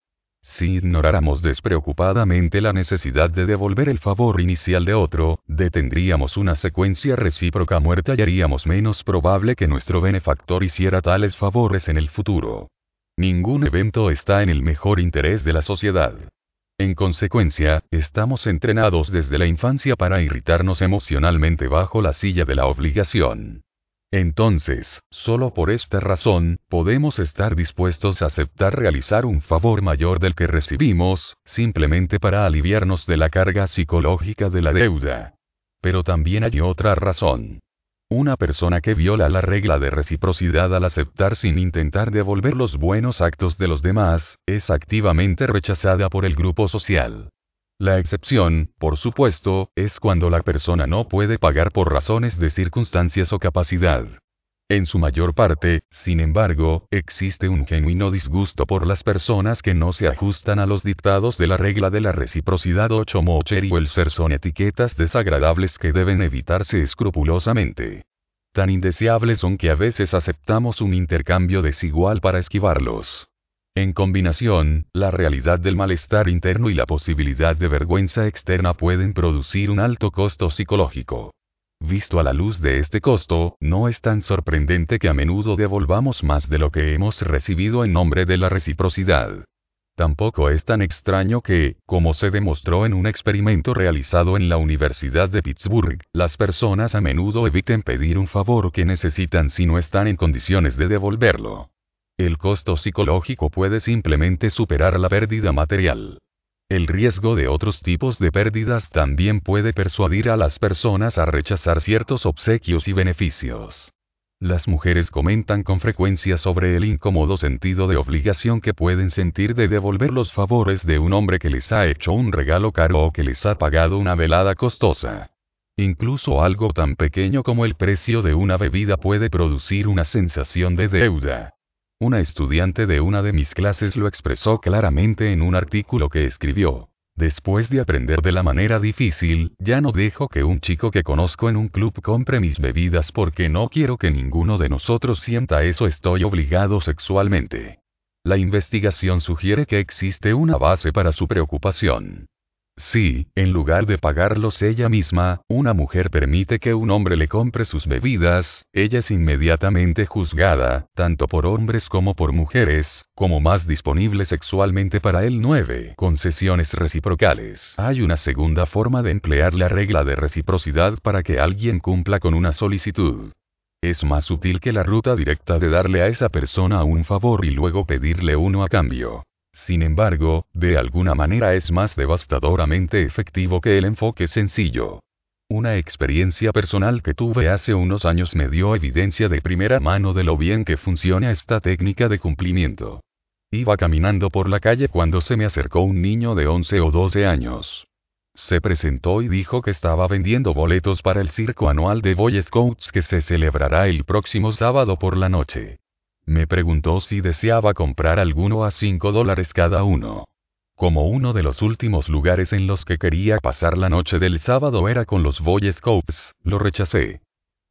Si ignoráramos despreocupadamente la necesidad de devolver el favor inicial de otro, detendríamos una secuencia recíproca muerta y haríamos menos probable que nuestro benefactor hiciera tales favores en el futuro. Ningún evento está en el mejor interés de la sociedad. En consecuencia, estamos entrenados desde la infancia para irritarnos emocionalmente bajo la silla de la obligación. Entonces, solo por esta razón, podemos estar dispuestos a aceptar realizar un favor mayor del que recibimos, simplemente para aliviarnos de la carga psicológica de la deuda. Pero también hay otra razón. Una persona que viola la regla de reciprocidad al aceptar sin intentar devolver los buenos actos de los demás, es activamente rechazada por el grupo social. La excepción, por supuesto, es cuando la persona no puede pagar por razones de circunstancias o capacidad. En su mayor parte, sin embargo, existe un genuino disgusto por las personas que no se ajustan a los dictados de la regla de la reciprocidad o chomocher o el ser son etiquetas desagradables que deben evitarse escrupulosamente. Tan indeseables son que a veces aceptamos un intercambio desigual para esquivarlos. En combinación, la realidad del malestar interno y la posibilidad de vergüenza externa pueden producir un alto costo psicológico. Visto a la luz de este costo, no es tan sorprendente que a menudo devolvamos más de lo que hemos recibido en nombre de la reciprocidad. Tampoco es tan extraño que, como se demostró en un experimento realizado en la Universidad de Pittsburgh, las personas a menudo eviten pedir un favor que necesitan si no están en condiciones de devolverlo. El costo psicológico puede simplemente superar la pérdida material. El riesgo de otros tipos de pérdidas también puede persuadir a las personas a rechazar ciertos obsequios y beneficios. Las mujeres comentan con frecuencia sobre el incómodo sentido de obligación que pueden sentir de devolver los favores de un hombre que les ha hecho un regalo caro o que les ha pagado una velada costosa. Incluso algo tan pequeño como el precio de una bebida puede producir una sensación de deuda. Una estudiante de una de mis clases lo expresó claramente en un artículo que escribió. Después de aprender de la manera difícil, ya no dejo que un chico que conozco en un club compre mis bebidas porque no quiero que ninguno de nosotros sienta eso estoy obligado sexualmente. La investigación sugiere que existe una base para su preocupación. Si, en lugar de pagarlos ella misma, una mujer permite que un hombre le compre sus bebidas, ella es inmediatamente juzgada, tanto por hombres como por mujeres, como más disponible sexualmente para él 9. Concesiones reciprocales. Hay una segunda forma de emplear la regla de reciprocidad para que alguien cumpla con una solicitud. Es más útil que la ruta directa de darle a esa persona un favor y luego pedirle uno a cambio. Sin embargo, de alguna manera es más devastadoramente efectivo que el enfoque sencillo. Una experiencia personal que tuve hace unos años me dio evidencia de primera mano de lo bien que funciona esta técnica de cumplimiento. Iba caminando por la calle cuando se me acercó un niño de 11 o 12 años. Se presentó y dijo que estaba vendiendo boletos para el circo anual de Boy Scouts que se celebrará el próximo sábado por la noche. Me preguntó si deseaba comprar alguno a 5 dólares cada uno. Como uno de los últimos lugares en los que quería pasar la noche del sábado era con los Boy Scouts, lo rechacé.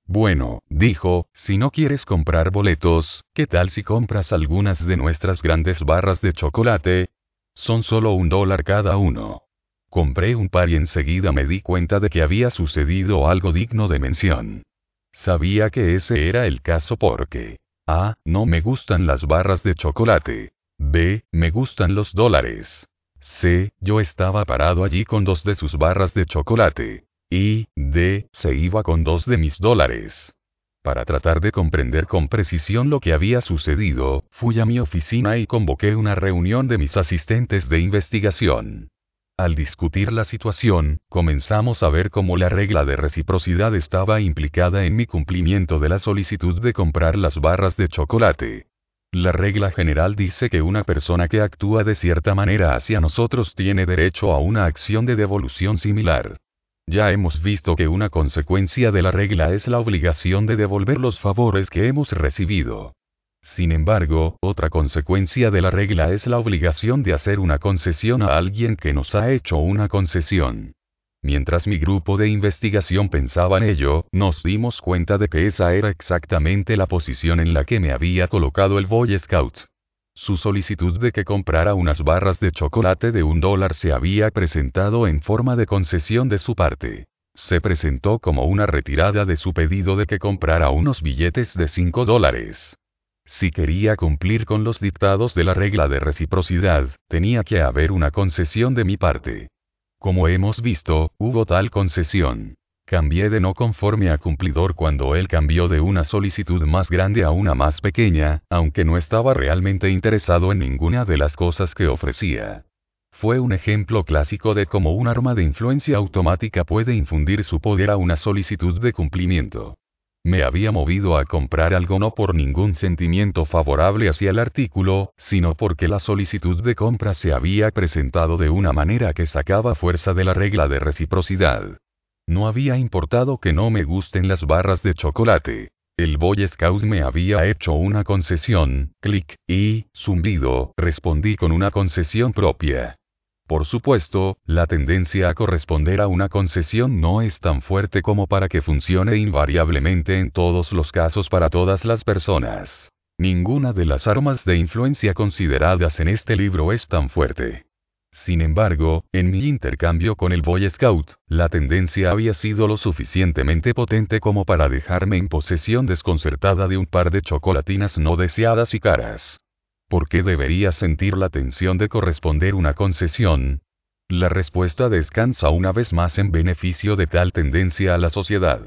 Bueno, dijo, si no quieres comprar boletos, ¿qué tal si compras algunas de nuestras grandes barras de chocolate? Son solo un dólar cada uno. Compré un par y enseguida me di cuenta de que había sucedido algo digno de mención. Sabía que ese era el caso porque A. No me gustan las barras de chocolate. B. Me gustan los dólares. C. Yo estaba parado allí con dos de sus barras de chocolate. Y D. Se iba con dos de mis dólares. Para tratar de comprender con precisión lo que había sucedido, fui a mi oficina y convoqué una reunión de mis asistentes de investigación. Al discutir la situación, comenzamos a ver cómo la regla de reciprocidad estaba implicada en mi cumplimiento de la solicitud de comprar las barras de chocolate. La regla general dice que una persona que actúa de cierta manera hacia nosotros tiene derecho a una acción de devolución similar. Ya hemos visto que una consecuencia de la regla es la obligación de devolver los favores que hemos recibido. Sin embargo, otra consecuencia de la regla es la obligación de hacer una concesión a alguien que nos ha hecho una concesión. Mientras mi grupo de investigación pensaba en ello, nos dimos cuenta de que esa era exactamente la posición en la que me había colocado el Boy Scout. Su solicitud de que comprara unas barras de chocolate de un dólar se había presentado en forma de concesión de su parte. Se presentó como una retirada de su pedido de que comprara unos billetes de 5 dólares. Si quería cumplir con los dictados de la regla de reciprocidad, tenía que haber una concesión de mi parte. Como hemos visto, hubo tal concesión. Cambié de no conforme a cumplidor cuando él cambió de una solicitud más grande a una más pequeña, aunque no estaba realmente interesado en ninguna de las cosas que ofrecía. Fue un ejemplo clásico de cómo un arma de influencia automática puede infundir su poder a una solicitud de cumplimiento. Me había movido a comprar algo no por ningún sentimiento favorable hacia el artículo, sino porque la solicitud de compra se había presentado de una manera que sacaba fuerza de la regla de reciprocidad. No había importado que no me gusten las barras de chocolate. El Boy Scout me había hecho una concesión, clic, y, zumbido, respondí con una concesión propia. Por supuesto, la tendencia a corresponder a una concesión no es tan fuerte como para que funcione invariablemente en todos los casos para todas las personas. Ninguna de las armas de influencia consideradas en este libro es tan fuerte. Sin embargo, en mi intercambio con el Boy Scout, la tendencia había sido lo suficientemente potente como para dejarme en posesión desconcertada de un par de chocolatinas no deseadas y caras. ¿Por qué debería sentir la tensión de corresponder una concesión? La respuesta descansa una vez más en beneficio de tal tendencia a la sociedad.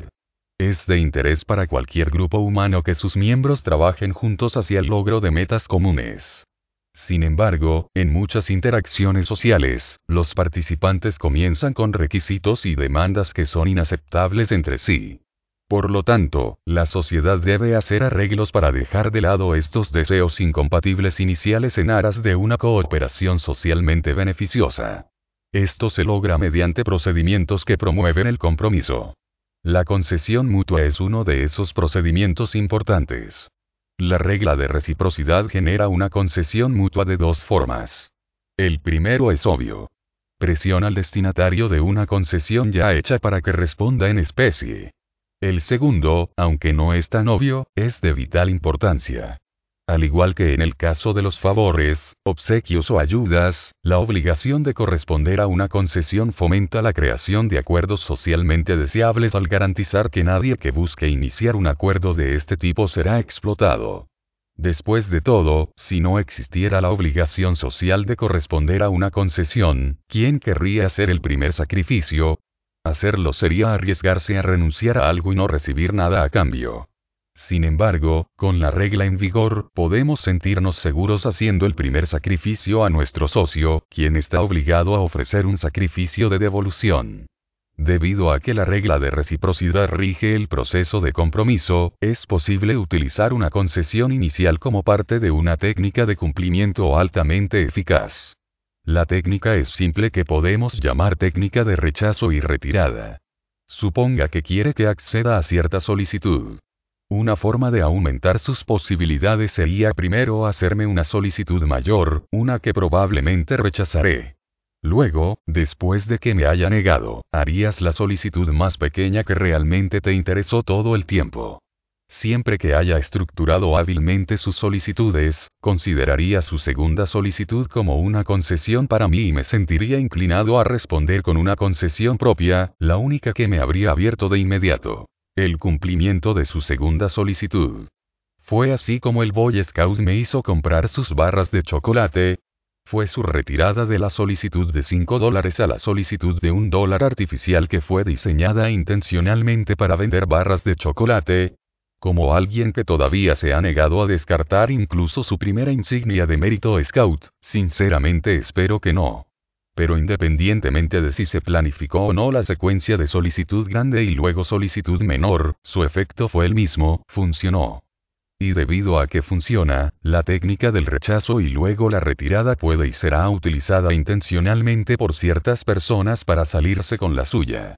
Es de interés para cualquier grupo humano que sus miembros trabajen juntos hacia el logro de metas comunes. Sin embargo, en muchas interacciones sociales, los participantes comienzan con requisitos y demandas que son inaceptables entre sí. Por lo tanto, la sociedad debe hacer arreglos para dejar de lado estos deseos incompatibles iniciales en aras de una cooperación socialmente beneficiosa. Esto se logra mediante procedimientos que promueven el compromiso. La concesión mutua es uno de esos procedimientos importantes. La regla de reciprocidad genera una concesión mutua de dos formas. El primero es obvio. Presiona al destinatario de una concesión ya hecha para que responda en especie. El segundo, aunque no es tan obvio, es de vital importancia. Al igual que en el caso de los favores, obsequios o ayudas, la obligación de corresponder a una concesión fomenta la creación de acuerdos socialmente deseables al garantizar que nadie que busque iniciar un acuerdo de este tipo será explotado. Después de todo, si no existiera la obligación social de corresponder a una concesión, ¿quién querría hacer el primer sacrificio? Hacerlo sería arriesgarse a renunciar a algo y no recibir nada a cambio. Sin embargo, con la regla en vigor, podemos sentirnos seguros haciendo el primer sacrificio a nuestro socio, quien está obligado a ofrecer un sacrificio de devolución. Debido a que la regla de reciprocidad rige el proceso de compromiso, es posible utilizar una concesión inicial como parte de una técnica de cumplimiento altamente eficaz. La técnica es simple que podemos llamar técnica de rechazo y retirada. Suponga que quiere que acceda a cierta solicitud. Una forma de aumentar sus posibilidades sería primero hacerme una solicitud mayor, una que probablemente rechazaré. Luego, después de que me haya negado, harías la solicitud más pequeña que realmente te interesó todo el tiempo. Siempre que haya estructurado hábilmente sus solicitudes, consideraría su segunda solicitud como una concesión para mí y me sentiría inclinado a responder con una concesión propia, la única que me habría abierto de inmediato el cumplimiento de su segunda solicitud. Fue así como el Boy Scout me hizo comprar sus barras de chocolate. Fue su retirada de la solicitud de 5 dólares a la solicitud de un dólar artificial que fue diseñada intencionalmente para vender barras de chocolate. Como alguien que todavía se ha negado a descartar incluso su primera insignia de mérito Scout, sinceramente espero que no. Pero independientemente de si se planificó o no la secuencia de solicitud grande y luego solicitud menor, su efecto fue el mismo, funcionó. Y debido a que funciona, la técnica del rechazo y luego la retirada puede y será utilizada intencionalmente por ciertas personas para salirse con la suya.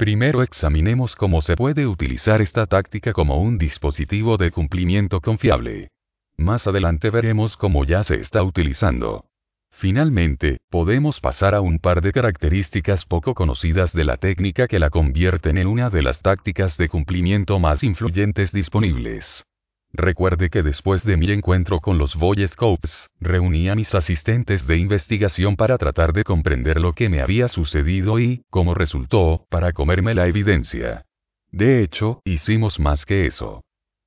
Primero examinemos cómo se puede utilizar esta táctica como un dispositivo de cumplimiento confiable. Más adelante veremos cómo ya se está utilizando. Finalmente, podemos pasar a un par de características poco conocidas de la técnica que la convierten en una de las tácticas de cumplimiento más influyentes disponibles. Recuerde que después de mi encuentro con los Boy Scouts, reuní a mis asistentes de investigación para tratar de comprender lo que me había sucedido y, como resultó, para comerme la evidencia. De hecho, hicimos más que eso.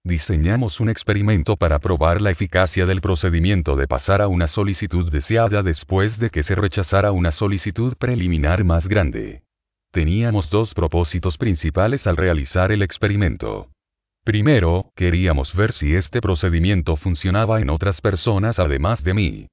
Diseñamos un experimento para probar la eficacia del procedimiento de pasar a una solicitud deseada después de que se rechazara una solicitud preliminar más grande. Teníamos dos propósitos principales al realizar el experimento. Primero, queríamos ver si este procedimiento funcionaba en otras personas además de mí.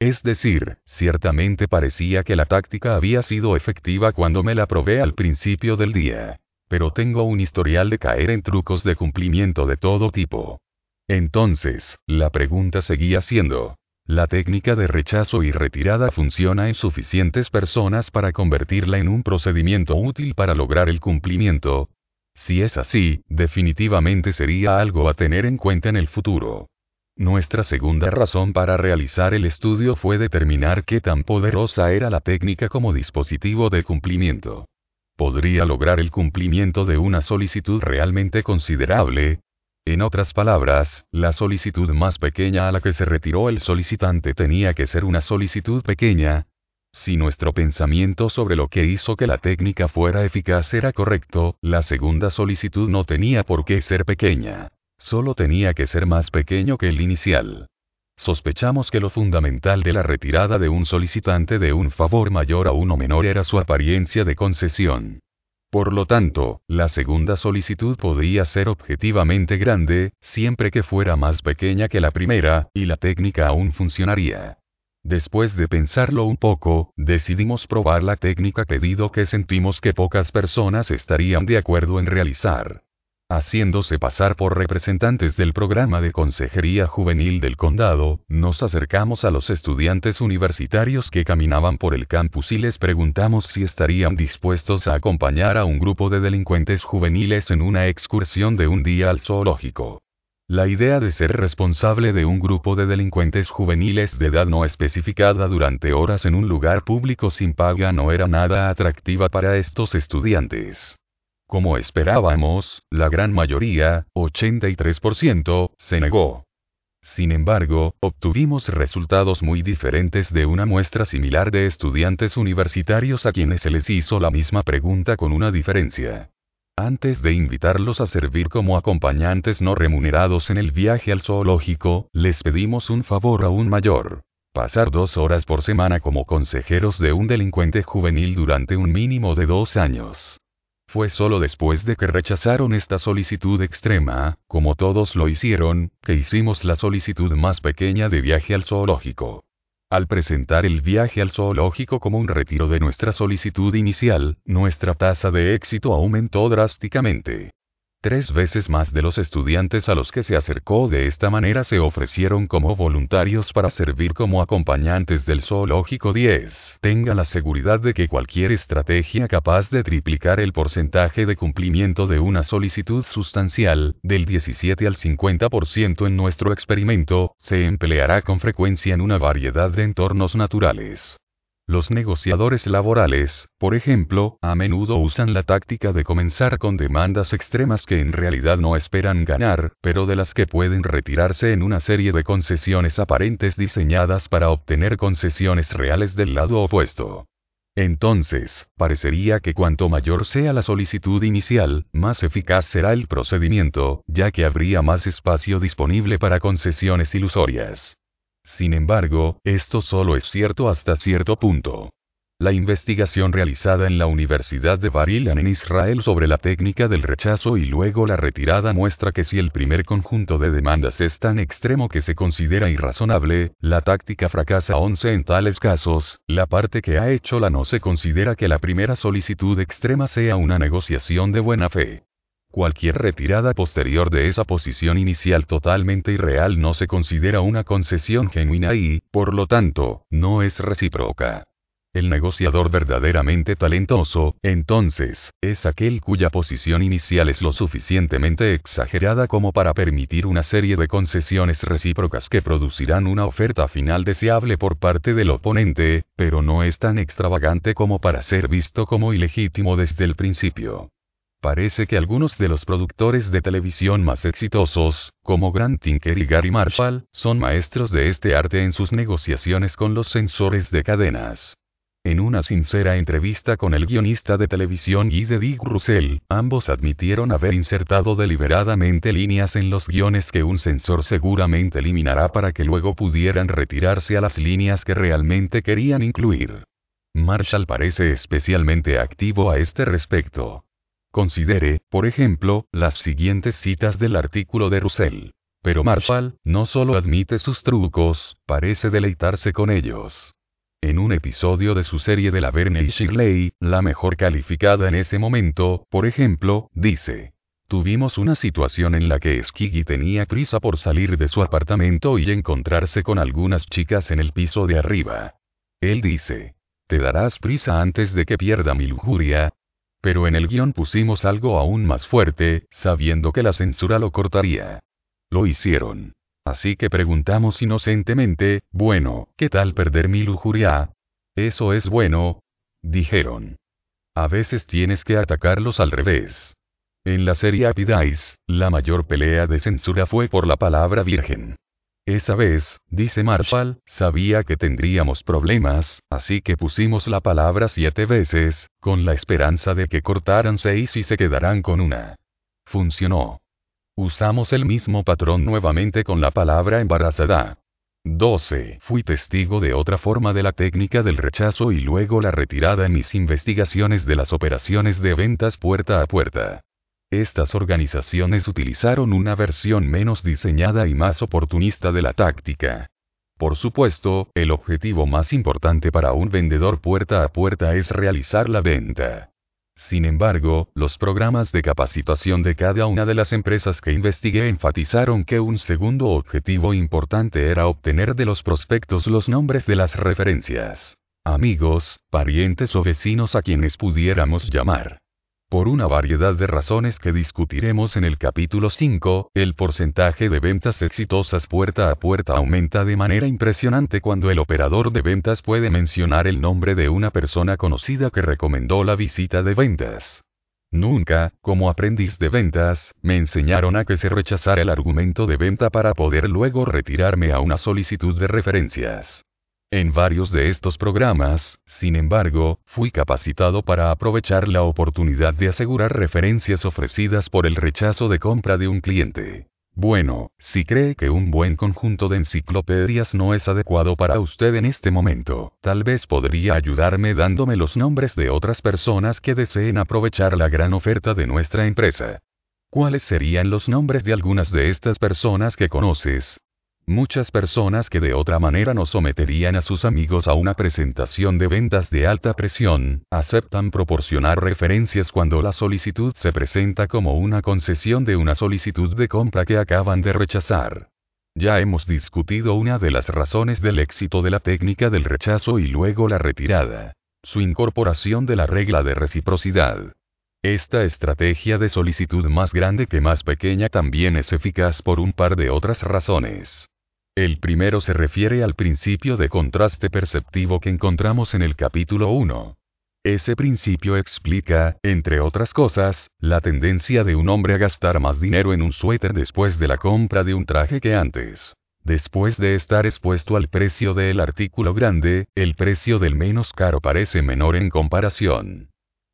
Es decir, ciertamente parecía que la táctica había sido efectiva cuando me la probé al principio del día pero tengo un historial de caer en trucos de cumplimiento de todo tipo. Entonces, la pregunta seguía siendo, ¿la técnica de rechazo y retirada funciona en suficientes personas para convertirla en un procedimiento útil para lograr el cumplimiento? Si es así, definitivamente sería algo a tener en cuenta en el futuro. Nuestra segunda razón para realizar el estudio fue determinar qué tan poderosa era la técnica como dispositivo de cumplimiento podría lograr el cumplimiento de una solicitud realmente considerable. En otras palabras, la solicitud más pequeña a la que se retiró el solicitante tenía que ser una solicitud pequeña. Si nuestro pensamiento sobre lo que hizo que la técnica fuera eficaz era correcto, la segunda solicitud no tenía por qué ser pequeña. Solo tenía que ser más pequeño que el inicial. Sospechamos que lo fundamental de la retirada de un solicitante de un favor mayor a uno menor era su apariencia de concesión. Por lo tanto, la segunda solicitud podría ser objetivamente grande, siempre que fuera más pequeña que la primera, y la técnica aún funcionaría. Después de pensarlo un poco, decidimos probar la técnica pedido que sentimos que pocas personas estarían de acuerdo en realizar. Haciéndose pasar por representantes del programa de consejería juvenil del condado, nos acercamos a los estudiantes universitarios que caminaban por el campus y les preguntamos si estarían dispuestos a acompañar a un grupo de delincuentes juveniles en una excursión de un día al zoológico. La idea de ser responsable de un grupo de delincuentes juveniles de edad no especificada durante horas en un lugar público sin paga no era nada atractiva para estos estudiantes. Como esperábamos, la gran mayoría, 83%, se negó. Sin embargo, obtuvimos resultados muy diferentes de una muestra similar de estudiantes universitarios a quienes se les hizo la misma pregunta con una diferencia. Antes de invitarlos a servir como acompañantes no remunerados en el viaje al zoológico, les pedimos un favor aún mayor. Pasar dos horas por semana como consejeros de un delincuente juvenil durante un mínimo de dos años. Fue solo después de que rechazaron esta solicitud extrema, como todos lo hicieron, que hicimos la solicitud más pequeña de viaje al zoológico. Al presentar el viaje al zoológico como un retiro de nuestra solicitud inicial, nuestra tasa de éxito aumentó drásticamente. Tres veces más de los estudiantes a los que se acercó de esta manera se ofrecieron como voluntarios para servir como acompañantes del zoológico 10. Tenga la seguridad de que cualquier estrategia capaz de triplicar el porcentaje de cumplimiento de una solicitud sustancial, del 17 al 50% en nuestro experimento, se empleará con frecuencia en una variedad de entornos naturales. Los negociadores laborales, por ejemplo, a menudo usan la táctica de comenzar con demandas extremas que en realidad no esperan ganar, pero de las que pueden retirarse en una serie de concesiones aparentes diseñadas para obtener concesiones reales del lado opuesto. Entonces, parecería que cuanto mayor sea la solicitud inicial, más eficaz será el procedimiento, ya que habría más espacio disponible para concesiones ilusorias. Sin embargo, esto solo es cierto hasta cierto punto. La investigación realizada en la Universidad de bar en Israel sobre la técnica del rechazo y luego la retirada muestra que si el primer conjunto de demandas es tan extremo que se considera irrazonable, la táctica fracasa 11 en tales casos, la parte que ha hecho la no se considera que la primera solicitud extrema sea una negociación de buena fe. Cualquier retirada posterior de esa posición inicial totalmente irreal no se considera una concesión genuina y, por lo tanto, no es recíproca. El negociador verdaderamente talentoso, entonces, es aquel cuya posición inicial es lo suficientemente exagerada como para permitir una serie de concesiones recíprocas que producirán una oferta final deseable por parte del oponente, pero no es tan extravagante como para ser visto como ilegítimo desde el principio. Parece que algunos de los productores de televisión más exitosos, como Grant Tinker y Gary Marshall, son maestros de este arte en sus negociaciones con los sensores de cadenas. En una sincera entrevista con el guionista de televisión Guy de Dick Russell, ambos admitieron haber insertado deliberadamente líneas en los guiones que un sensor seguramente eliminará para que luego pudieran retirarse a las líneas que realmente querían incluir. Marshall parece especialmente activo a este respecto. Considere, por ejemplo, las siguientes citas del artículo de Russell. Pero Marshall, no solo admite sus trucos, parece deleitarse con ellos. En un episodio de su serie de la Verne y Shirley, la mejor calificada en ese momento, por ejemplo, dice. Tuvimos una situación en la que Skiggy tenía prisa por salir de su apartamento y encontrarse con algunas chicas en el piso de arriba. Él dice. Te darás prisa antes de que pierda mi lujuria, pero en el guion pusimos algo aún más fuerte, sabiendo que la censura lo cortaría. Lo hicieron. Así que preguntamos inocentemente, bueno, ¿qué tal perder mi lujuria? Eso es bueno. Dijeron. A veces tienes que atacarlos al revés. En la serie Apidice, la mayor pelea de censura fue por la palabra virgen. Esa vez, dice Marshall, sabía que tendríamos problemas, así que pusimos la palabra siete veces, con la esperanza de que cortaran seis y se quedarán con una. Funcionó. Usamos el mismo patrón nuevamente con la palabra embarazada. 12. Fui testigo de otra forma de la técnica del rechazo y luego la retirada en mis investigaciones de las operaciones de ventas puerta a puerta. Estas organizaciones utilizaron una versión menos diseñada y más oportunista de la táctica. Por supuesto, el objetivo más importante para un vendedor puerta a puerta es realizar la venta. Sin embargo, los programas de capacitación de cada una de las empresas que investigué enfatizaron que un segundo objetivo importante era obtener de los prospectos los nombres de las referencias, amigos, parientes o vecinos a quienes pudiéramos llamar. Por una variedad de razones que discutiremos en el capítulo 5, el porcentaje de ventas exitosas puerta a puerta aumenta de manera impresionante cuando el operador de ventas puede mencionar el nombre de una persona conocida que recomendó la visita de ventas. Nunca, como aprendiz de ventas, me enseñaron a que se rechazara el argumento de venta para poder luego retirarme a una solicitud de referencias. En varios de estos programas, sin embargo, fui capacitado para aprovechar la oportunidad de asegurar referencias ofrecidas por el rechazo de compra de un cliente. Bueno, si cree que un buen conjunto de enciclopedias no es adecuado para usted en este momento, tal vez podría ayudarme dándome los nombres de otras personas que deseen aprovechar la gran oferta de nuestra empresa. ¿Cuáles serían los nombres de algunas de estas personas que conoces? Muchas personas que de otra manera no someterían a sus amigos a una presentación de ventas de alta presión, aceptan proporcionar referencias cuando la solicitud se presenta como una concesión de una solicitud de compra que acaban de rechazar. Ya hemos discutido una de las razones del éxito de la técnica del rechazo y luego la retirada. Su incorporación de la regla de reciprocidad. Esta estrategia de solicitud más grande que más pequeña también es eficaz por un par de otras razones. El primero se refiere al principio de contraste perceptivo que encontramos en el capítulo 1. Ese principio explica, entre otras cosas, la tendencia de un hombre a gastar más dinero en un suéter después de la compra de un traje que antes. Después de estar expuesto al precio del artículo grande, el precio del menos caro parece menor en comparación.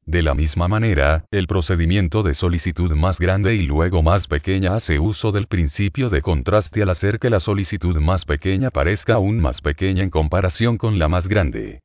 De la misma manera, el procedimiento de solicitud más grande y luego más pequeña hace uso del principio de contraste al hacer que la solicitud más pequeña parezca aún más pequeña en comparación con la más grande.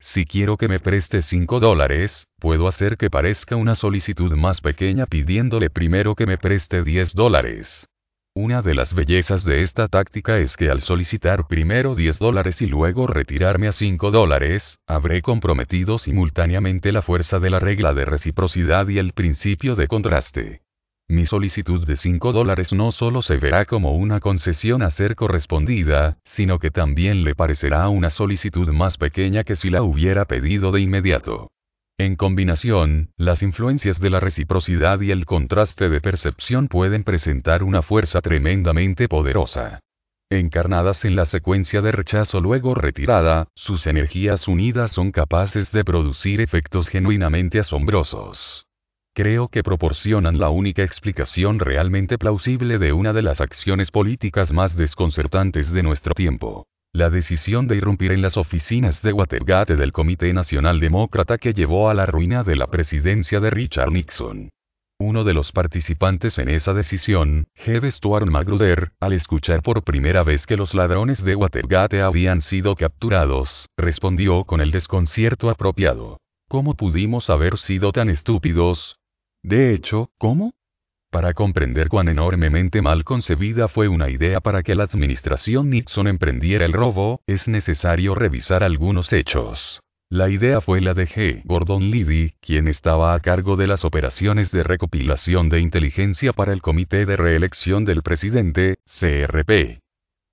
Si quiero que me preste 5 dólares, puedo hacer que parezca una solicitud más pequeña pidiéndole primero que me preste 10 dólares. Una de las bellezas de esta táctica es que al solicitar primero 10 dólares y luego retirarme a 5 dólares, habré comprometido simultáneamente la fuerza de la regla de reciprocidad y el principio de contraste. Mi solicitud de 5 dólares no solo se verá como una concesión a ser correspondida, sino que también le parecerá una solicitud más pequeña que si la hubiera pedido de inmediato. En combinación, las influencias de la reciprocidad y el contraste de percepción pueden presentar una fuerza tremendamente poderosa. Encarnadas en la secuencia de rechazo luego retirada, sus energías unidas son capaces de producir efectos genuinamente asombrosos. Creo que proporcionan la única explicación realmente plausible de una de las acciones políticas más desconcertantes de nuestro tiempo. La decisión de irrumpir en las oficinas de Watergate del Comité Nacional Demócrata que llevó a la ruina de la presidencia de Richard Nixon. Uno de los participantes en esa decisión, Jeb Stuart Magruder, al escuchar por primera vez que los ladrones de Watergate habían sido capturados, respondió con el desconcierto apropiado. ¿Cómo pudimos haber sido tan estúpidos? De hecho, ¿cómo? Para comprender cuán enormemente mal concebida fue una idea para que la administración Nixon emprendiera el robo, es necesario revisar algunos hechos. La idea fue la de G. Gordon Liddy, quien estaba a cargo de las operaciones de recopilación de inteligencia para el Comité de Reelección del Presidente, CRP.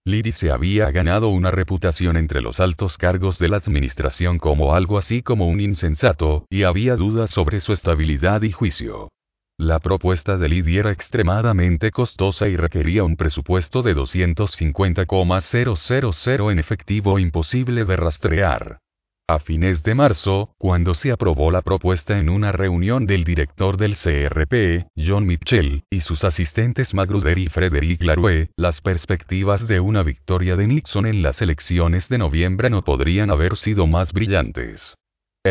Liddy se había ganado una reputación entre los altos cargos de la administración como algo así como un insensato, y había dudas sobre su estabilidad y juicio. La propuesta de Liddy era extremadamente costosa y requería un presupuesto de 250,000 en efectivo imposible de rastrear. A fines de marzo, cuando se aprobó la propuesta en una reunión del director del CRP, John Mitchell, y sus asistentes Magruder y Frederick Laroue, las perspectivas de una victoria de Nixon en las elecciones de noviembre no podrían haber sido más brillantes.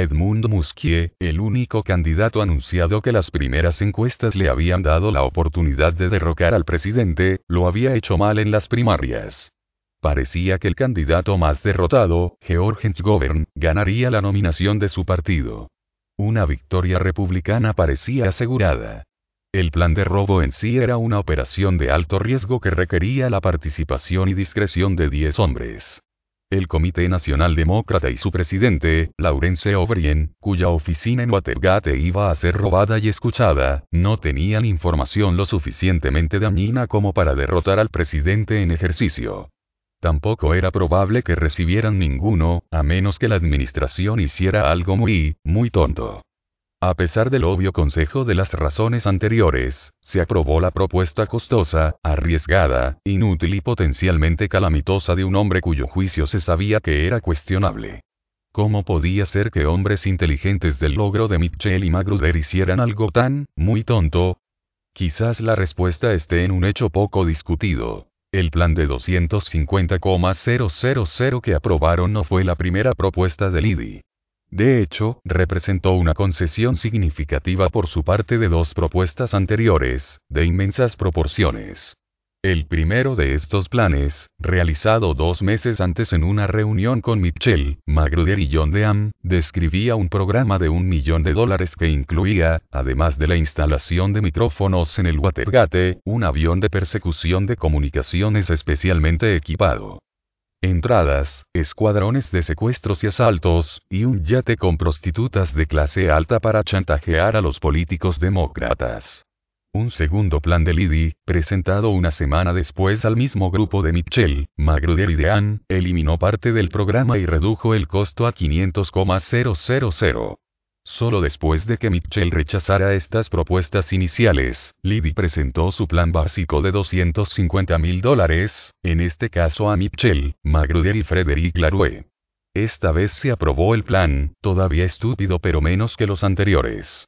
Edmund Musquier, el único candidato anunciado que las primeras encuestas le habían dado la oportunidad de derrocar al presidente, lo había hecho mal en las primarias. Parecía que el candidato más derrotado, George Govern, ganaría la nominación de su partido. Una victoria republicana parecía asegurada. El plan de robo en sí era una operación de alto riesgo que requería la participación y discreción de 10 hombres. El Comité Nacional Demócrata y su presidente, Laurence O'Brien, cuya oficina en Watergate iba a ser robada y escuchada, no tenían información lo suficientemente dañina como para derrotar al presidente en ejercicio. Tampoco era probable que recibieran ninguno, a menos que la administración hiciera algo muy, muy tonto. A pesar del obvio consejo de las razones anteriores, se aprobó la propuesta costosa, arriesgada, inútil y potencialmente calamitosa de un hombre cuyo juicio se sabía que era cuestionable. ¿Cómo podía ser que hombres inteligentes del logro de Mitchell y Magruder hicieran algo tan, muy tonto? Quizás la respuesta esté en un hecho poco discutido. El plan de 250,000 que aprobaron no fue la primera propuesta de Liddy. De hecho, representó una concesión significativa por su parte de dos propuestas anteriores, de inmensas proporciones. El primero de estos planes, realizado dos meses antes en una reunión con Mitchell, Magruder y John Dean, describía un programa de un millón de dólares que incluía, además de la instalación de micrófonos en el Watergate, un avión de persecución de comunicaciones especialmente equipado. Entradas, escuadrones de secuestros y asaltos, y un yate con prostitutas de clase alta para chantajear a los políticos demócratas. Un segundo plan de Liddy, presentado una semana después al mismo grupo de Mitchell, Magruder y Dean, eliminó parte del programa y redujo el costo a 500,000. Solo después de que Mitchell rechazara estas propuestas iniciales, Liddy presentó su plan básico de 250 mil dólares, en este caso a Mitchell, Magruder y Frederick Laroue. Esta vez se aprobó el plan, todavía estúpido pero menos que los anteriores.